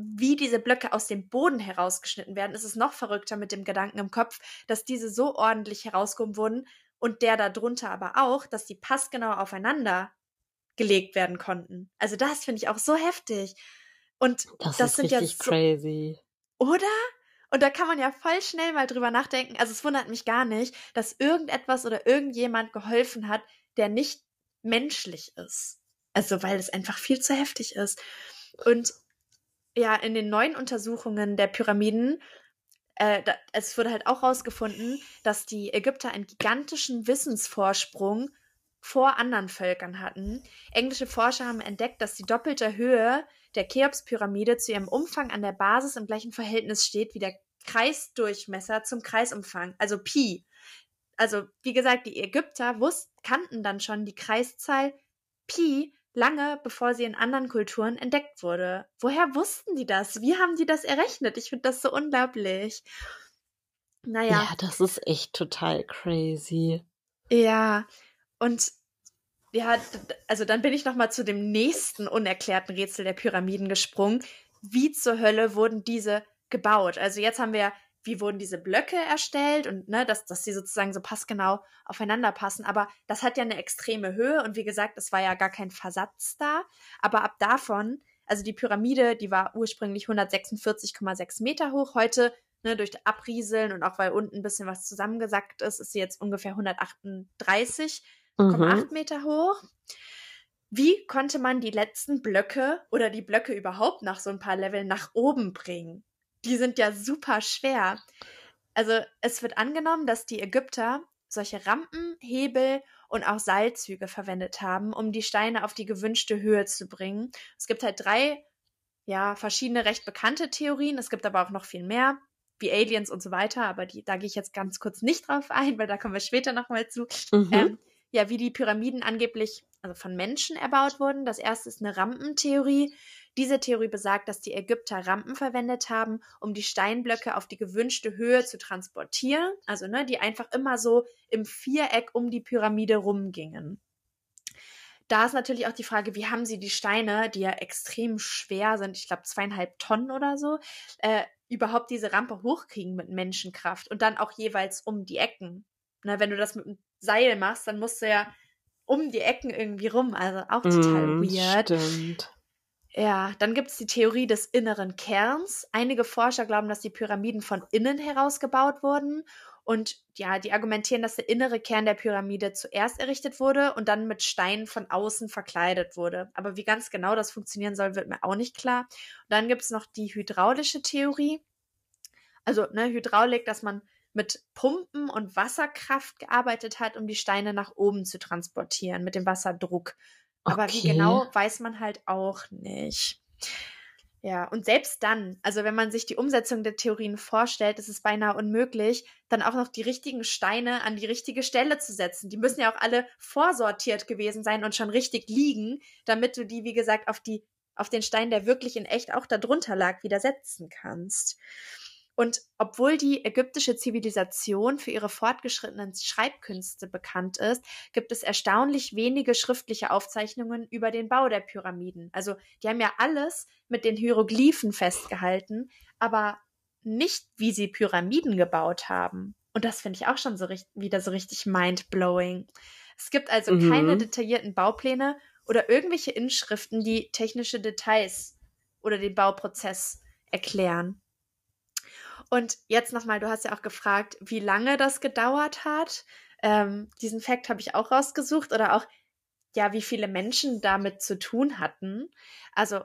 wie diese Blöcke aus dem Boden herausgeschnitten werden, ist es noch verrückter mit dem Gedanken im Kopf, dass diese so ordentlich herausgehoben wurden und der darunter aber auch, dass die passgenau aufeinander gelegt werden konnten. Also das finde ich auch so heftig. Und Das, das sind ja so, crazy. oder? Und da kann man ja voll schnell mal drüber nachdenken. Also es wundert mich gar nicht, dass irgendetwas oder irgendjemand geholfen hat, der nicht menschlich ist. Also weil es einfach viel zu heftig ist. Und ja, in den neuen Untersuchungen der Pyramiden, äh, da, es wurde halt auch rausgefunden, dass die Ägypter einen gigantischen Wissensvorsprung vor anderen Völkern hatten. Englische Forscher haben entdeckt, dass die doppelte Höhe der Cheops-Pyramide zu ihrem Umfang an der Basis im gleichen Verhältnis steht wie der Kreisdurchmesser zum Kreisumfang, also Pi. Also, wie gesagt, die Ägypter wussten, kannten dann schon die Kreiszahl Pi lange bevor sie in anderen Kulturen entdeckt wurde. Woher wussten die das? Wie haben die das errechnet? Ich finde das so unglaublich. Naja. Ja, das ist echt total crazy. Ja, und ja, also dann bin ich noch mal zu dem nächsten unerklärten Rätsel der Pyramiden gesprungen. wie zur Hölle wurden diese gebaut? Also jetzt haben wir, wie wurden diese Blöcke erstellt und ne, dass, dass sie sozusagen so passgenau aufeinander passen. Aber das hat ja eine extreme Höhe und wie gesagt, es war ja gar kein Versatz da. Aber ab davon, also die Pyramide, die war ursprünglich 146,6 Meter hoch. Heute ne, durch Abrieseln und auch weil unten ein bisschen was zusammengesackt ist, ist sie jetzt ungefähr 138,8 mhm. Meter hoch. Wie konnte man die letzten Blöcke oder die Blöcke überhaupt nach so ein paar Leveln nach oben bringen? Die sind ja super schwer. Also es wird angenommen, dass die Ägypter solche Rampen, Hebel und auch Seilzüge verwendet haben, um die Steine auf die gewünschte Höhe zu bringen. Es gibt halt drei, ja, verschiedene recht bekannte Theorien. Es gibt aber auch noch viel mehr, wie Aliens und so weiter, aber die, da gehe ich jetzt ganz kurz nicht drauf ein, weil da kommen wir später nochmal zu. Mhm. Ähm, ja, wie die Pyramiden angeblich also von Menschen erbaut wurden. Das erste ist eine Rampentheorie. Diese Theorie besagt, dass die Ägypter Rampen verwendet haben, um die Steinblöcke auf die gewünschte Höhe zu transportieren. Also, ne, die einfach immer so im Viereck um die Pyramide rumgingen. Da ist natürlich auch die Frage, wie haben sie die Steine, die ja extrem schwer sind, ich glaube zweieinhalb Tonnen oder so, äh, überhaupt diese Rampe hochkriegen mit Menschenkraft und dann auch jeweils um die Ecken. Na, wenn du das mit einem Seil machst, dann musst du ja um die Ecken irgendwie rum. Also auch total mm, weird. Stimmt. Ja, dann gibt es die Theorie des inneren Kerns. Einige Forscher glauben, dass die Pyramiden von innen heraus gebaut wurden. Und ja, die argumentieren, dass der innere Kern der Pyramide zuerst errichtet wurde und dann mit Steinen von außen verkleidet wurde. Aber wie ganz genau das funktionieren soll, wird mir auch nicht klar. Und dann gibt es noch die hydraulische Theorie. Also, ne, Hydraulik, dass man mit Pumpen und Wasserkraft gearbeitet hat, um die Steine nach oben zu transportieren, mit dem Wasserdruck. Aber okay. wie genau, weiß man halt auch nicht. Ja, und selbst dann, also wenn man sich die Umsetzung der Theorien vorstellt, ist es beinahe unmöglich, dann auch noch die richtigen Steine an die richtige Stelle zu setzen. Die müssen ja auch alle vorsortiert gewesen sein und schon richtig liegen, damit du die, wie gesagt, auf die, auf den Stein, der wirklich in echt auch darunter lag, wieder setzen kannst. Und obwohl die ägyptische Zivilisation für ihre fortgeschrittenen Schreibkünste bekannt ist, gibt es erstaunlich wenige schriftliche Aufzeichnungen über den Bau der Pyramiden. Also die haben ja alles mit den Hieroglyphen festgehalten, aber nicht, wie sie Pyramiden gebaut haben. Und das finde ich auch schon so wieder so richtig mind-blowing. Es gibt also mhm. keine detaillierten Baupläne oder irgendwelche Inschriften, die technische Details oder den Bauprozess erklären. Und jetzt nochmal, du hast ja auch gefragt, wie lange das gedauert hat. Ähm, diesen Fakt habe ich auch rausgesucht oder auch, ja, wie viele Menschen damit zu tun hatten. Also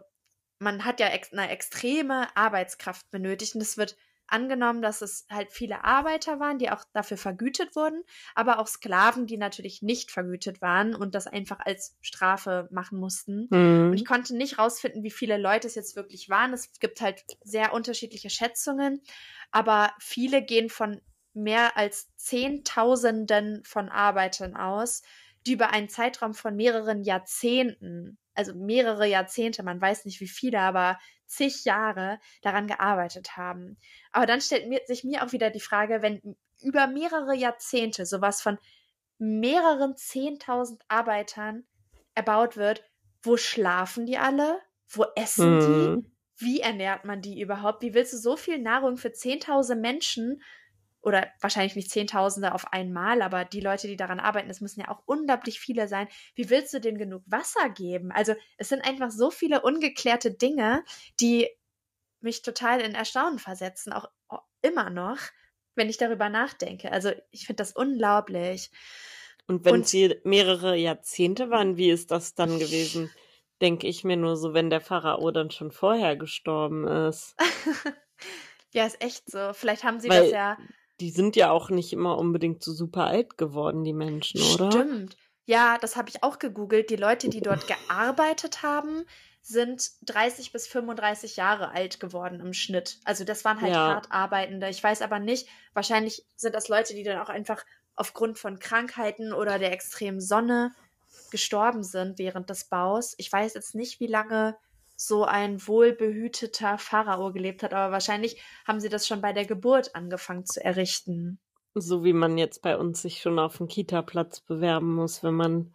man hat ja ex eine extreme Arbeitskraft benötigt und es wird angenommen, dass es halt viele Arbeiter waren, die auch dafür vergütet wurden, aber auch Sklaven, die natürlich nicht vergütet waren und das einfach als Strafe machen mussten. Mhm. Und ich konnte nicht rausfinden, wie viele Leute es jetzt wirklich waren. Es gibt halt sehr unterschiedliche Schätzungen, aber viele gehen von mehr als Zehntausenden von Arbeitern aus, die über einen Zeitraum von mehreren Jahrzehnten also mehrere Jahrzehnte, man weiß nicht wie viele, aber zig Jahre daran gearbeitet haben. Aber dann stellt mir, sich mir auch wieder die Frage, wenn über mehrere Jahrzehnte sowas von mehreren zehntausend Arbeitern erbaut wird, wo schlafen die alle? Wo essen hm. die? Wie ernährt man die überhaupt? Wie willst du so viel Nahrung für zehntausend Menschen oder wahrscheinlich nicht Zehntausende auf einmal, aber die Leute, die daran arbeiten, es müssen ja auch unglaublich viele sein. Wie willst du denen genug Wasser geben? Also es sind einfach so viele ungeklärte Dinge, die mich total in Erstaunen versetzen, auch immer noch, wenn ich darüber nachdenke. Also ich finde das unglaublich. Und wenn sie mehrere Jahrzehnte waren, wie ist das dann gewesen? Denke ich mir nur so, wenn der Pharao dann schon vorher gestorben ist. *laughs* ja, ist echt so. Vielleicht haben sie Weil das ja die sind ja auch nicht immer unbedingt so super alt geworden, die Menschen, oder? Stimmt. Ja, das habe ich auch gegoogelt. Die Leute, die dort gearbeitet haben, sind 30 bis 35 Jahre alt geworden im Schnitt. Also das waren halt ja. hart Arbeitende. Ich weiß aber nicht, wahrscheinlich sind das Leute, die dann auch einfach aufgrund von Krankheiten oder der extremen Sonne gestorben sind während des Baus. Ich weiß jetzt nicht, wie lange so ein wohlbehüteter Pharao gelebt hat, aber wahrscheinlich haben sie das schon bei der Geburt angefangen zu errichten. So wie man jetzt bei uns sich schon auf den Kita-Platz bewerben muss, wenn man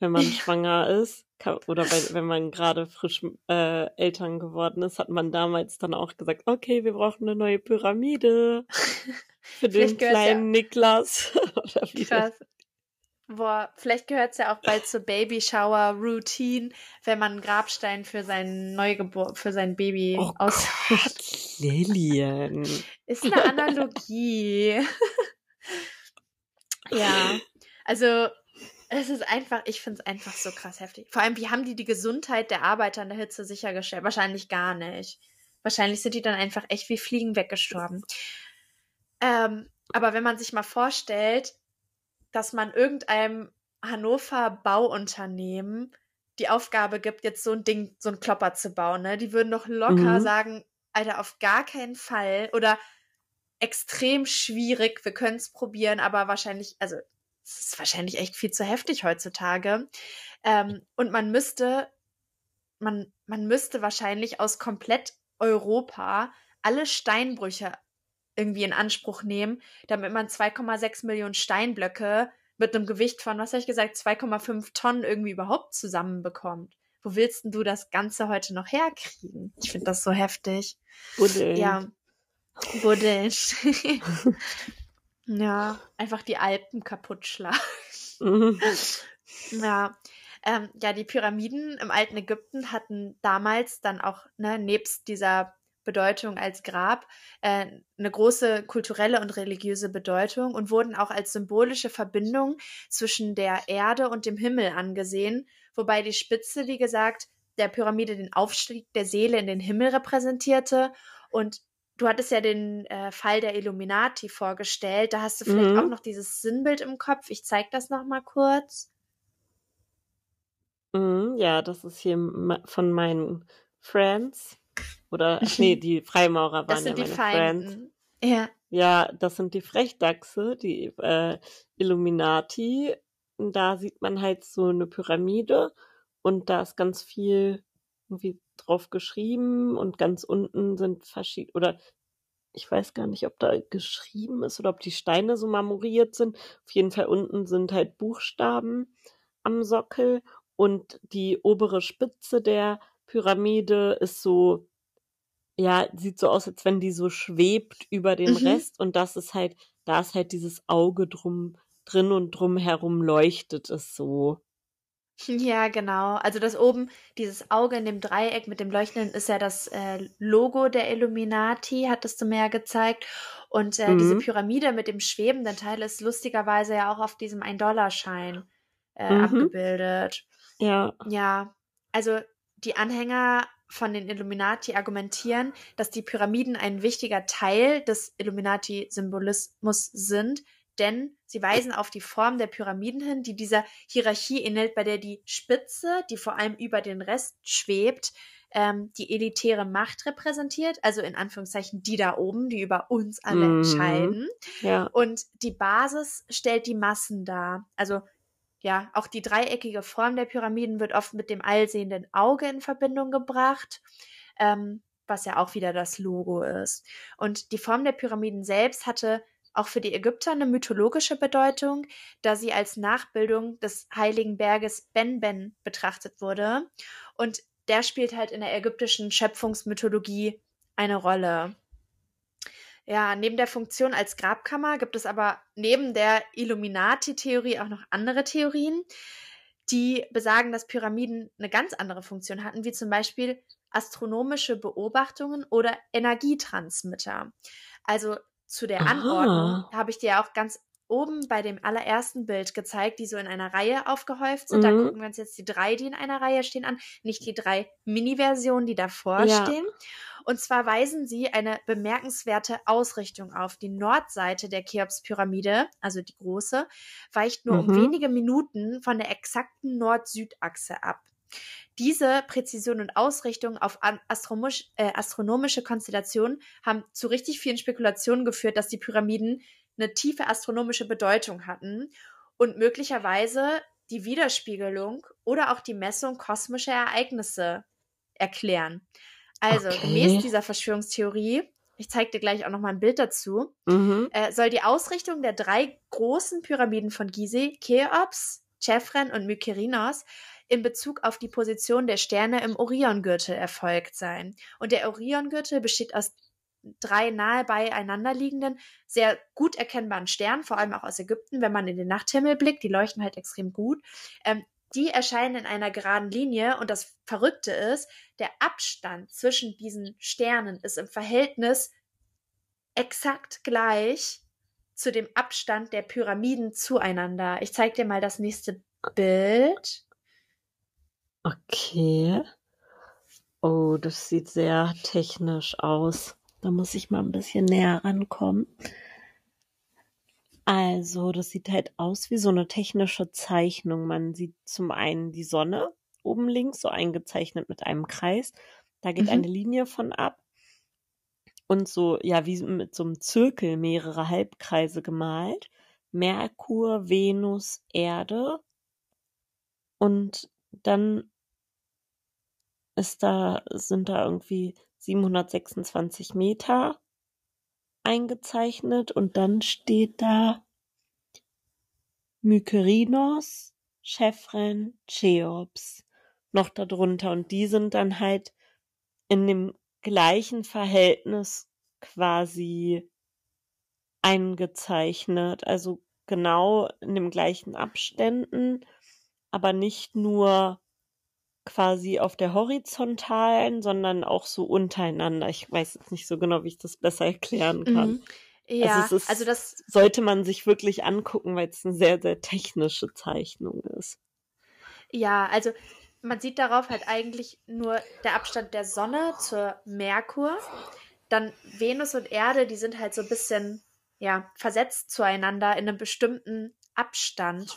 wenn man *laughs* schwanger ist oder bei, wenn man gerade frisch äh, Eltern geworden ist, hat man damals dann auch gesagt, okay, wir brauchen eine neue Pyramide *laughs* für den kleinen ja Niklas. *laughs* oder wie Krass. Boah, vielleicht gehört es ja auch bald zur Baby Shower Routine, wenn man einen Grabstein für sein Neugeburt, für sein Baby oh aus. Gott, Lillian. *laughs* Ist eine Analogie. *laughs* ja, also es ist einfach, ich finde es einfach so krass heftig. Vor allem, wie haben die die Gesundheit der Arbeiter in der Hitze sichergestellt? Wahrscheinlich gar nicht. Wahrscheinlich sind die dann einfach echt wie Fliegen weggestorben. Ähm, aber wenn man sich mal vorstellt, dass man irgendeinem Hannover Bauunternehmen die Aufgabe gibt, jetzt so ein Ding, so ein Klopper zu bauen, ne? Die würden doch locker mhm. sagen, Alter, auf gar keinen Fall oder extrem schwierig, wir können es probieren, aber wahrscheinlich, also es ist wahrscheinlich echt viel zu heftig heutzutage. Ähm, und man müsste, man, man müsste wahrscheinlich aus komplett Europa alle Steinbrüche irgendwie in Anspruch nehmen, damit man 2,6 Millionen Steinblöcke mit einem Gewicht von, was habe ich gesagt, 2,5 Tonnen irgendwie überhaupt zusammenbekommt. Wo willst denn du das Ganze heute noch herkriegen? Ich finde das so heftig. Buddeln. Ja. Buddeln. *laughs* *laughs* ja, einfach die Alpen kaputt schlagen. Mhm. *laughs* Ja. Ähm, ja, die Pyramiden im alten Ägypten hatten damals dann auch, ne, nebst dieser Bedeutung als Grab äh, eine große kulturelle und religiöse Bedeutung und wurden auch als symbolische Verbindung zwischen der Erde und dem Himmel angesehen, wobei die Spitze, wie gesagt, der Pyramide den Aufstieg der Seele in den Himmel repräsentierte und Du hattest ja den äh, Fall der Illuminati vorgestellt. Da hast du vielleicht mhm. auch noch dieses Sinnbild im Kopf. Ich zeige das noch mal kurz. Mhm, ja, das ist hier von meinen Friends. Oder, *laughs* nee, die Freimaurer waren ja meine Friends. Ja. Ja, das sind die Frechdachse, die äh, Illuminati. Und da sieht man halt so eine Pyramide und da ist ganz viel irgendwie drauf geschrieben und ganz unten sind verschiedene, oder ich weiß gar nicht, ob da geschrieben ist oder ob die Steine so marmoriert sind. Auf jeden Fall unten sind halt Buchstaben am Sockel und die obere Spitze der Pyramide ist so ja, sieht so aus, als wenn die so schwebt über den mhm. Rest und das ist halt, da ist halt dieses Auge drum drin und drumherum leuchtet es so. Ja, genau. Also das oben, dieses Auge in dem Dreieck mit dem Leuchtenden ist ja das äh, Logo der Illuminati, hattest du mir ja gezeigt. Und äh, mhm. diese Pyramide mit dem schwebenden Teil ist lustigerweise ja auch auf diesem 1-Dollar-Schein äh, mhm. abgebildet. Ja. Ja. Also die Anhänger von den Illuminati argumentieren, dass die Pyramiden ein wichtiger Teil des Illuminati-Symbolismus sind, denn sie weisen auf die Form der Pyramiden hin, die dieser Hierarchie ähnelt, bei der die Spitze, die vor allem über den Rest schwebt, ähm, die elitäre Macht repräsentiert, also in Anführungszeichen die da oben, die über uns alle mhm. entscheiden. Ja. Und die Basis stellt die Massen dar. Also ja, auch die dreieckige Form der Pyramiden wird oft mit dem allsehenden Auge in Verbindung gebracht, ähm, was ja auch wieder das Logo ist. Und die Form der Pyramiden selbst hatte auch für die Ägypter eine mythologische Bedeutung, da sie als Nachbildung des heiligen Berges Ben-Ben betrachtet wurde. Und der spielt halt in der ägyptischen Schöpfungsmythologie eine Rolle. Ja, neben der Funktion als Grabkammer gibt es aber neben der Illuminati-Theorie auch noch andere Theorien, die besagen, dass Pyramiden eine ganz andere Funktion hatten, wie zum Beispiel astronomische Beobachtungen oder Energietransmitter. Also zu der Aha. Anordnung habe ich dir auch ganz oben bei dem allerersten Bild gezeigt, die so in einer Reihe aufgehäuft sind. Mhm. Da gucken wir uns jetzt die drei, die in einer Reihe stehen, an, nicht die drei Mini-Versionen, die davor ja. stehen. Und zwar weisen sie eine bemerkenswerte Ausrichtung auf. Die Nordseite der Cheops-Pyramide, also die große, weicht nur mhm. um wenige Minuten von der exakten Nord-Süd-Achse ab. Diese Präzision und Ausrichtung auf äh, astronomische Konstellationen haben zu richtig vielen Spekulationen geführt, dass die Pyramiden eine tiefe astronomische Bedeutung hatten und möglicherweise die Widerspiegelung oder auch die Messung kosmischer Ereignisse erklären. Also okay. gemäß dieser Verschwörungstheorie, ich zeige dir gleich auch noch mal ein Bild dazu, mhm. äh, soll die Ausrichtung der drei großen Pyramiden von Gizeh, Cheops, Chephren und Mykerinos in Bezug auf die Position der Sterne im Oriongürtel erfolgt sein. Und der Oriongürtel besteht aus drei nahe beieinander liegenden, sehr gut erkennbaren Sternen, vor allem auch aus Ägypten, wenn man in den Nachthimmel blickt, die leuchten halt extrem gut. Ähm, die erscheinen in einer geraden Linie und das Verrückte ist, der Abstand zwischen diesen Sternen ist im Verhältnis exakt gleich zu dem Abstand der Pyramiden zueinander. Ich zeige dir mal das nächste Bild. Okay. Oh, das sieht sehr technisch aus. Da muss ich mal ein bisschen näher rankommen. Also, das sieht halt aus wie so eine technische Zeichnung. Man sieht zum einen die Sonne oben links, so eingezeichnet mit einem Kreis. Da geht Mhm. eine Linie von ab. Und so, ja, wie mit so einem Zirkel mehrere Halbkreise gemalt. Merkur, Venus, Erde. Und dann ist da, sind da irgendwie 726 Meter eingezeichnet und dann steht da Mykerinos, Chephren, Cheops noch darunter und die sind dann halt in dem gleichen Verhältnis quasi eingezeichnet, also genau in den gleichen Abständen, aber nicht nur quasi auf der horizontalen, sondern auch so untereinander. Ich weiß jetzt nicht so genau, wie ich das besser erklären kann. Mhm. Ja, es ist- also das Sollte man sich wirklich angucken, weil es eine sehr, sehr technische Zeichnung ist. Ja, also man sieht darauf halt eigentlich nur der Abstand der Sonne zur Merkur. Dann Venus und Erde, die sind halt so ein bisschen, ja, versetzt zueinander in einem bestimmten Abstand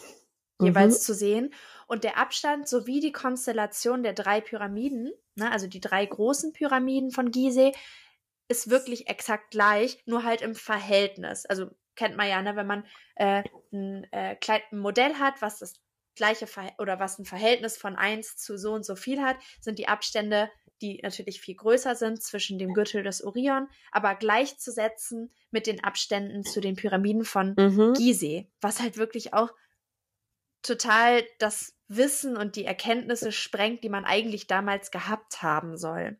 jeweils Mhm. zu sehen. Und der Abstand sowie die Konstellation der drei Pyramiden, ne, also die drei großen Pyramiden von Gizeh, ist wirklich exakt gleich, nur halt im Verhältnis. Also kennt man ja, ne, wenn man äh, ein, äh, ein Modell hat, was das gleiche Ver oder was ein Verhältnis von 1 zu so und so viel hat, sind die Abstände, die natürlich viel größer sind zwischen dem Gürtel des Orion, aber gleichzusetzen mit den Abständen zu den Pyramiden von Mhm. Gizeh, was halt wirklich auch total das Wissen und die Erkenntnisse sprengt, die man eigentlich damals gehabt haben soll.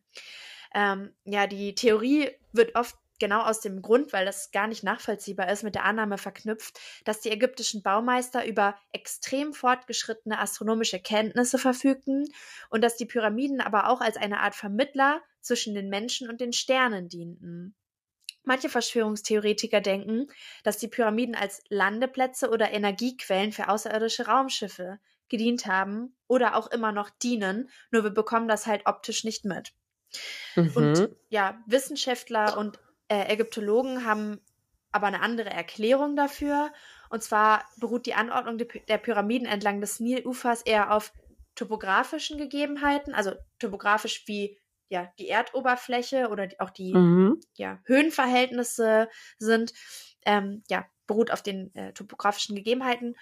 Ähm, ja, die Theorie wird oft genau aus dem Grund, weil das gar nicht nachvollziehbar ist, mit der Annahme verknüpft, dass die ägyptischen Baumeister über extrem fortgeschrittene astronomische Kenntnisse verfügten und dass die Pyramiden aber auch als eine Art Vermittler zwischen den Menschen und den Sternen dienten. Manche Verschwörungstheoretiker denken, dass die Pyramiden als Landeplätze oder Energiequellen für außerirdische Raumschiffe gedient haben oder auch immer noch dienen, nur wir bekommen das halt optisch nicht mit. Mhm. Und ja, Wissenschaftler und äh, Ägyptologen haben aber eine andere Erklärung dafür. Und zwar beruht die Anordnung der Py- der Pyramiden entlang des Nilufers eher auf topografischen Gegebenheiten, also topografisch wie ja die Erdoberfläche oder auch die Mhm. ja, Höhenverhältnisse sind, ähm, ja, beruht auf den äh, topografischen Gegebenheiten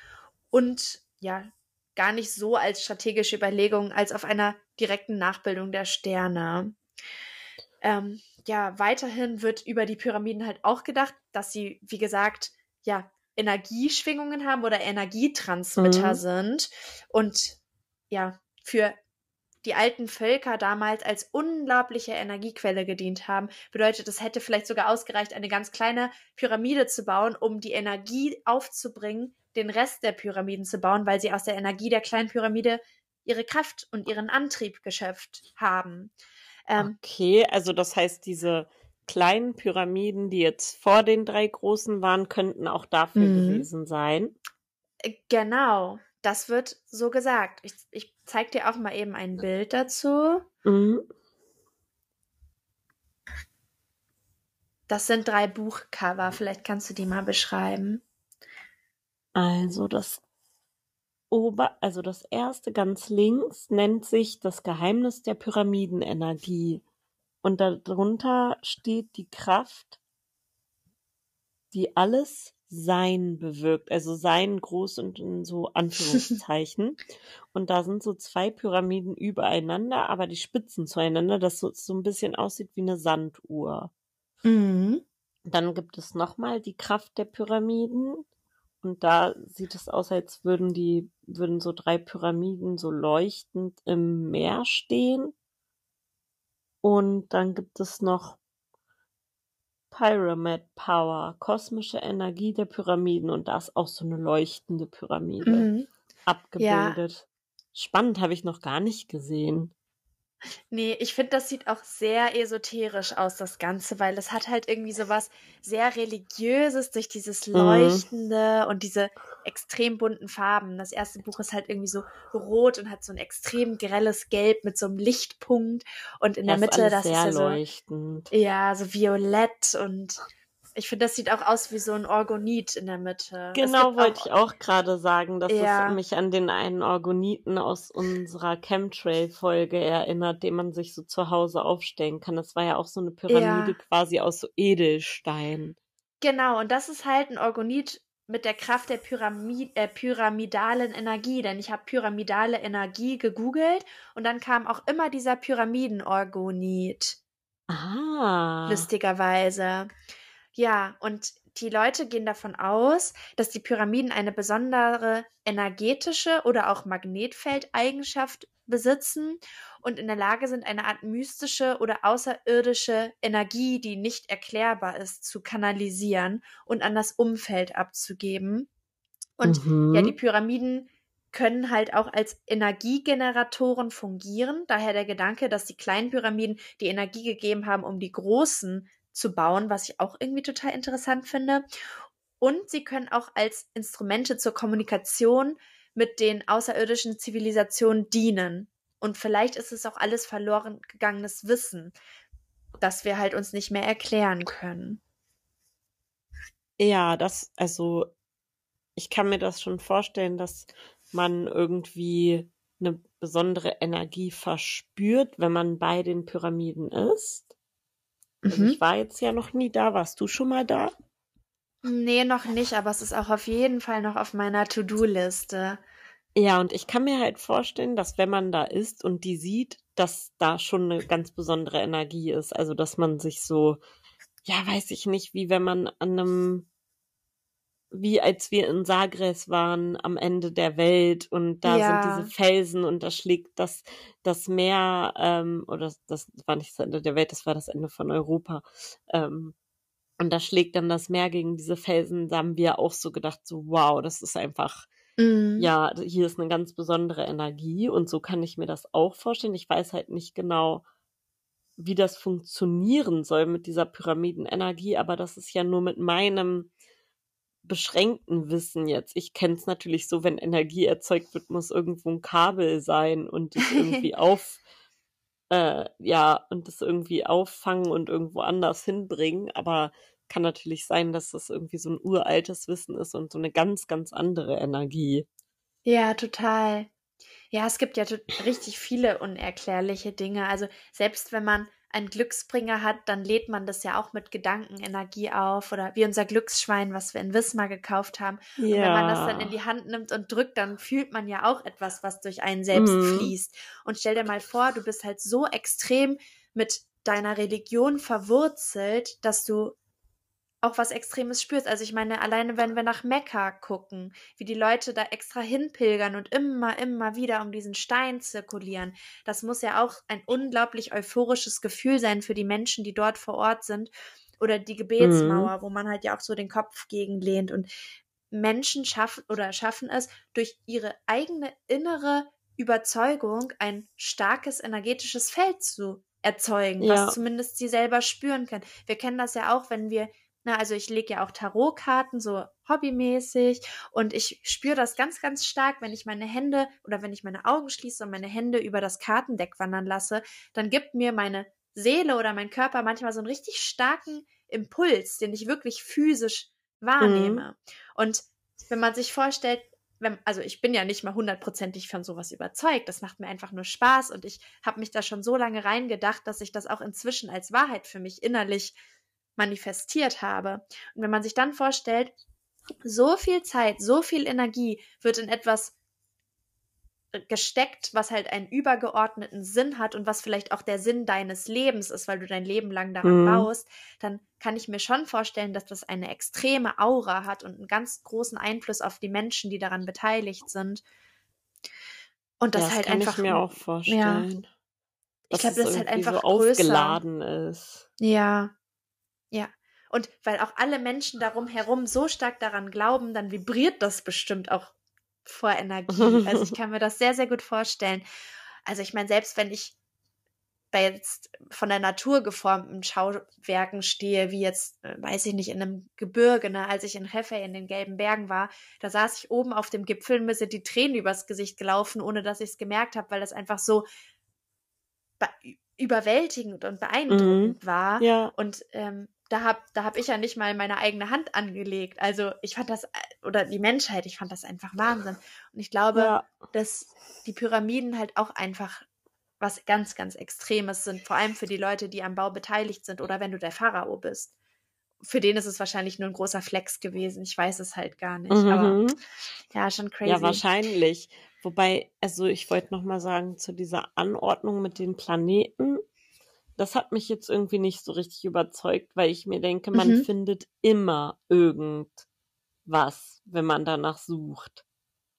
und ja, gar nicht so als strategische Überlegung, als auf einer direkten Nachbildung der Sterne. Ähm, ja, weiterhin wird über die Pyramiden halt auch gedacht, dass sie, wie gesagt, ja, Energieschwingungen haben oder Energietransmitter Mhm. sind und ja, für die alten Völker damals als unglaubliche Energiequelle gedient haben. Bedeutet, es hätte vielleicht sogar ausgereicht, eine ganz kleine Pyramide zu bauen, um die Energie aufzubringen, den Rest der Pyramiden zu bauen, weil sie aus der Energie der kleinen Pyramide ihre Kraft und ihren Antrieb geschöpft haben. Ähm, Okay, also das heißt, diese kleinen Pyramiden, die jetzt vor den drei großen waren, könnten auch dafür Mhm. gewesen sein. äh, genau, das wird so gesagt. Ich, ich zeige dir auch mal eben ein Bild dazu. Mhm. Das sind drei Buchcover. Vielleicht kannst du die mal beschreiben. Also das Ober, also das erste ganz links nennt sich das Geheimnis der Pyramidenenergie. Und darunter steht die Kraft, die alles Sein bewirkt. Also Sein groß und in so *laughs* Anführungszeichen. und da sind so zwei Pyramiden übereinander, aber die Spitzen zueinander, dass so, so ein bisschen aussieht wie eine Sanduhr. Mhm. Dann gibt es nochmal die Kraft der Pyramiden Und da sieht es aus, als würden die, würden so drei Pyramiden so leuchtend im Meer stehen. Und dann gibt es noch Pyramid Power, kosmische Energie der Pyramiden. Und da ist auch so eine leuchtende Pyramide Mhm. abgebildet. Spannend, habe ich noch gar nicht gesehen. Nee, ich finde, das sieht auch sehr esoterisch aus, das Ganze, weil es hat halt irgendwie so was sehr Religiöses durch dieses Mhm. Leuchtende und diese extrem bunten Farben. Das erste Buch ist halt irgendwie so rot und hat so ein extrem grelles Gelb mit so einem Lichtpunkt und in Ja, der Mitte, das ist ja so, leuchtend. ja, so violett und ich finde, das sieht auch aus wie so ein Orgonit in der Mitte. Genau, wollte ich auch gerade sagen, dass Ja. es mich an den einen Orgoniten aus unserer Chemtrail-Folge erinnert, den man sich so zu Hause aufstellen kann. Das war ja auch so eine Pyramide Ja. quasi aus so Edelstein. Genau, und das ist halt ein Orgonit mit der Kraft der Pyramid äh, pyramidalen Energie, denn ich habe pyramidale Energie gegoogelt und dann kam auch immer dieser Pyramidenorgonit, Ah. lustigerweise. Ja, und die Leute gehen davon aus, dass die Pyramiden eine besondere energetische oder auch Magnetfeldeigenschaft besitzen und in der Lage sind, eine Art mystische oder außerirdische Energie, die nicht erklärbar ist, zu kanalisieren und an das Umfeld abzugeben. Und mhm. ja, die Pyramiden können halt auch als Energiegeneratoren fungieren. Daher der Gedanke, dass die kleinen Pyramiden die Energie gegeben haben, um die großen zu bauen, was ich auch irgendwie total interessant finde. Und sie können auch als Instrumente zur Kommunikation mit den außerirdischen Zivilisationen dienen. Und vielleicht ist es auch alles verloren gegangenes Wissen, das wir halt uns nicht mehr erklären können. Ja, das, also, ich kann mir das schon vorstellen, dass man irgendwie eine besondere Energie verspürt, wenn man bei den Pyramiden ist. Also Mhm. ich war jetzt ja noch nie da. Warst du schon mal da? Nee, noch nicht, aber es ist auch auf jeden Fall noch auf meiner To-Do-Liste. Ja, und ich kann mir halt vorstellen, dass wenn man da ist und die sieht, dass da schon eine ganz besondere Energie ist. Also, dass man sich so, ja, weiß ich nicht, wie wenn man an einem, wie als wir in Sagres waren am Ende der Welt und da Ja. sind diese Felsen und da schlägt das, das Meer, ähm, oder das war nicht das Ende der Welt, das war das Ende von Europa. Ähm, und da schlägt dann das Meer gegen diese Felsen. Da haben wir auch so gedacht, so, wow, das ist einfach Mhm. ja, hier ist eine ganz besondere Energie und so kann ich mir das auch vorstellen. Ich weiß halt nicht genau, wie das funktionieren soll mit dieser Pyramidenenergie, aber das ist ja nur mit meinem beschränkten Wissen jetzt. Ich kenne es natürlich so, wenn Energie erzeugt wird, muss irgendwo ein Kabel sein und das irgendwie *laughs* auf, äh, ja, und das irgendwie auffangen und irgendwo anders hinbringen, aber kann natürlich sein, dass das irgendwie so ein uraltes Wissen ist und so eine ganz, ganz andere Energie. Ja, total. Ja, es gibt ja richtig viele unerklärliche Dinge. Also selbst wenn man einen Glücksbringer hat, dann lädt man das ja auch mit Gedankenenergie auf oder wie unser Glücksschwein, was wir in Wismar gekauft haben. Und wenn man das dann in die Hand nimmt und drückt, dann fühlt man ja auch etwas, was durch einen selbst Mhm. fließt. Und stell dir mal vor, du bist halt so extrem mit deiner Religion verwurzelt, dass du auch was Extremes spürst. Also ich meine, alleine wenn wir nach Mekka gucken, wie die Leute da extra hinpilgern und immer, immer wieder um diesen Stein zirkulieren, das muss ja auch ein unglaublich euphorisches Gefühl sein für die Menschen, die dort vor Ort sind. Oder die Gebetsmauer, wo man halt ja auch so den Kopf gegenlehnt. Und Menschen schaffen oder schaffen es durch ihre eigene innere Überzeugung ein starkes energetisches Feld zu erzeugen, Ja. was zumindest sie selber spüren können. Wir kennen das ja auch, wenn wir na, also ich lege ja auch Tarotkarten, so hobbymäßig. Und ich spüre das ganz, ganz stark, wenn ich meine Hände oder wenn ich meine Augen schließe und meine Hände über das Kartendeck wandern lasse, dann gibt mir meine Seele oder mein Körper manchmal so einen richtig starken Impuls, den ich wirklich physisch wahrnehme. Und wenn man sich vorstellt, wenn, also ich bin ja nicht mal hundertprozentig von sowas überzeugt. Das macht mir einfach nur Spaß und ich habe mich da schon so lange reingedacht, dass ich das auch inzwischen als Wahrheit für mich innerlich manifestiert habe. Und wenn man sich dann vorstellt, so viel Zeit, so viel Energie wird in etwas gesteckt, was halt einen übergeordneten Sinn hat und was vielleicht auch der Sinn deines Lebens ist, weil du dein Leben lang daran Mhm. baust, dann kann ich mir schon vorstellen, dass das eine extreme Aura hat und einen ganz großen Einfluss auf die Menschen, die daran beteiligt sind. Und das ja, das halt kann einfach. ich mir auch vorstellen. Ich dass glaube, das ist halt einfach so größer. aufgeladen ist. Ja. Und weil auch alle Menschen darum herum so stark daran glauben, dann vibriert das bestimmt auch vor Energie. Also ich *laughs* kann mir das sehr, sehr gut vorstellen. Also ich meine, selbst wenn ich bei jetzt von der Natur geformten Schauwerken stehe, wie jetzt, äh, weiß ich nicht, in einem Gebirge, ne, als ich in Hefei in den gelben Bergen war, da saß ich oben auf dem Gipfel und mir sind die Tränen übers Gesicht gelaufen, ohne dass ich es gemerkt habe, weil das einfach so be- überwältigend und beeindruckend war. Ja, Und ähm, da hab, da hab ich ja nicht mal meine eigene Hand angelegt. Also ich fand das, äh, oder die Menschheit, ich fand das einfach Wahnsinn. Und ich glaube, ja. dass die Pyramiden halt auch einfach was ganz, ganz Extremes sind, vor allem für die Leute, die am Bau beteiligt sind oder wenn du der Pharao bist. Für den ist es wahrscheinlich nur ein großer Flex gewesen. Ich weiß es halt gar nicht. Aber Mhm. ja, schon crazy. Ja, wahrscheinlich. Wobei, also ich wollte noch mal sagen, zu dieser Anordnung mit den Planeten, das hat mich jetzt irgendwie nicht so richtig überzeugt, weil ich mir denke, man Mhm. findet immer irgendwas, wenn man danach sucht,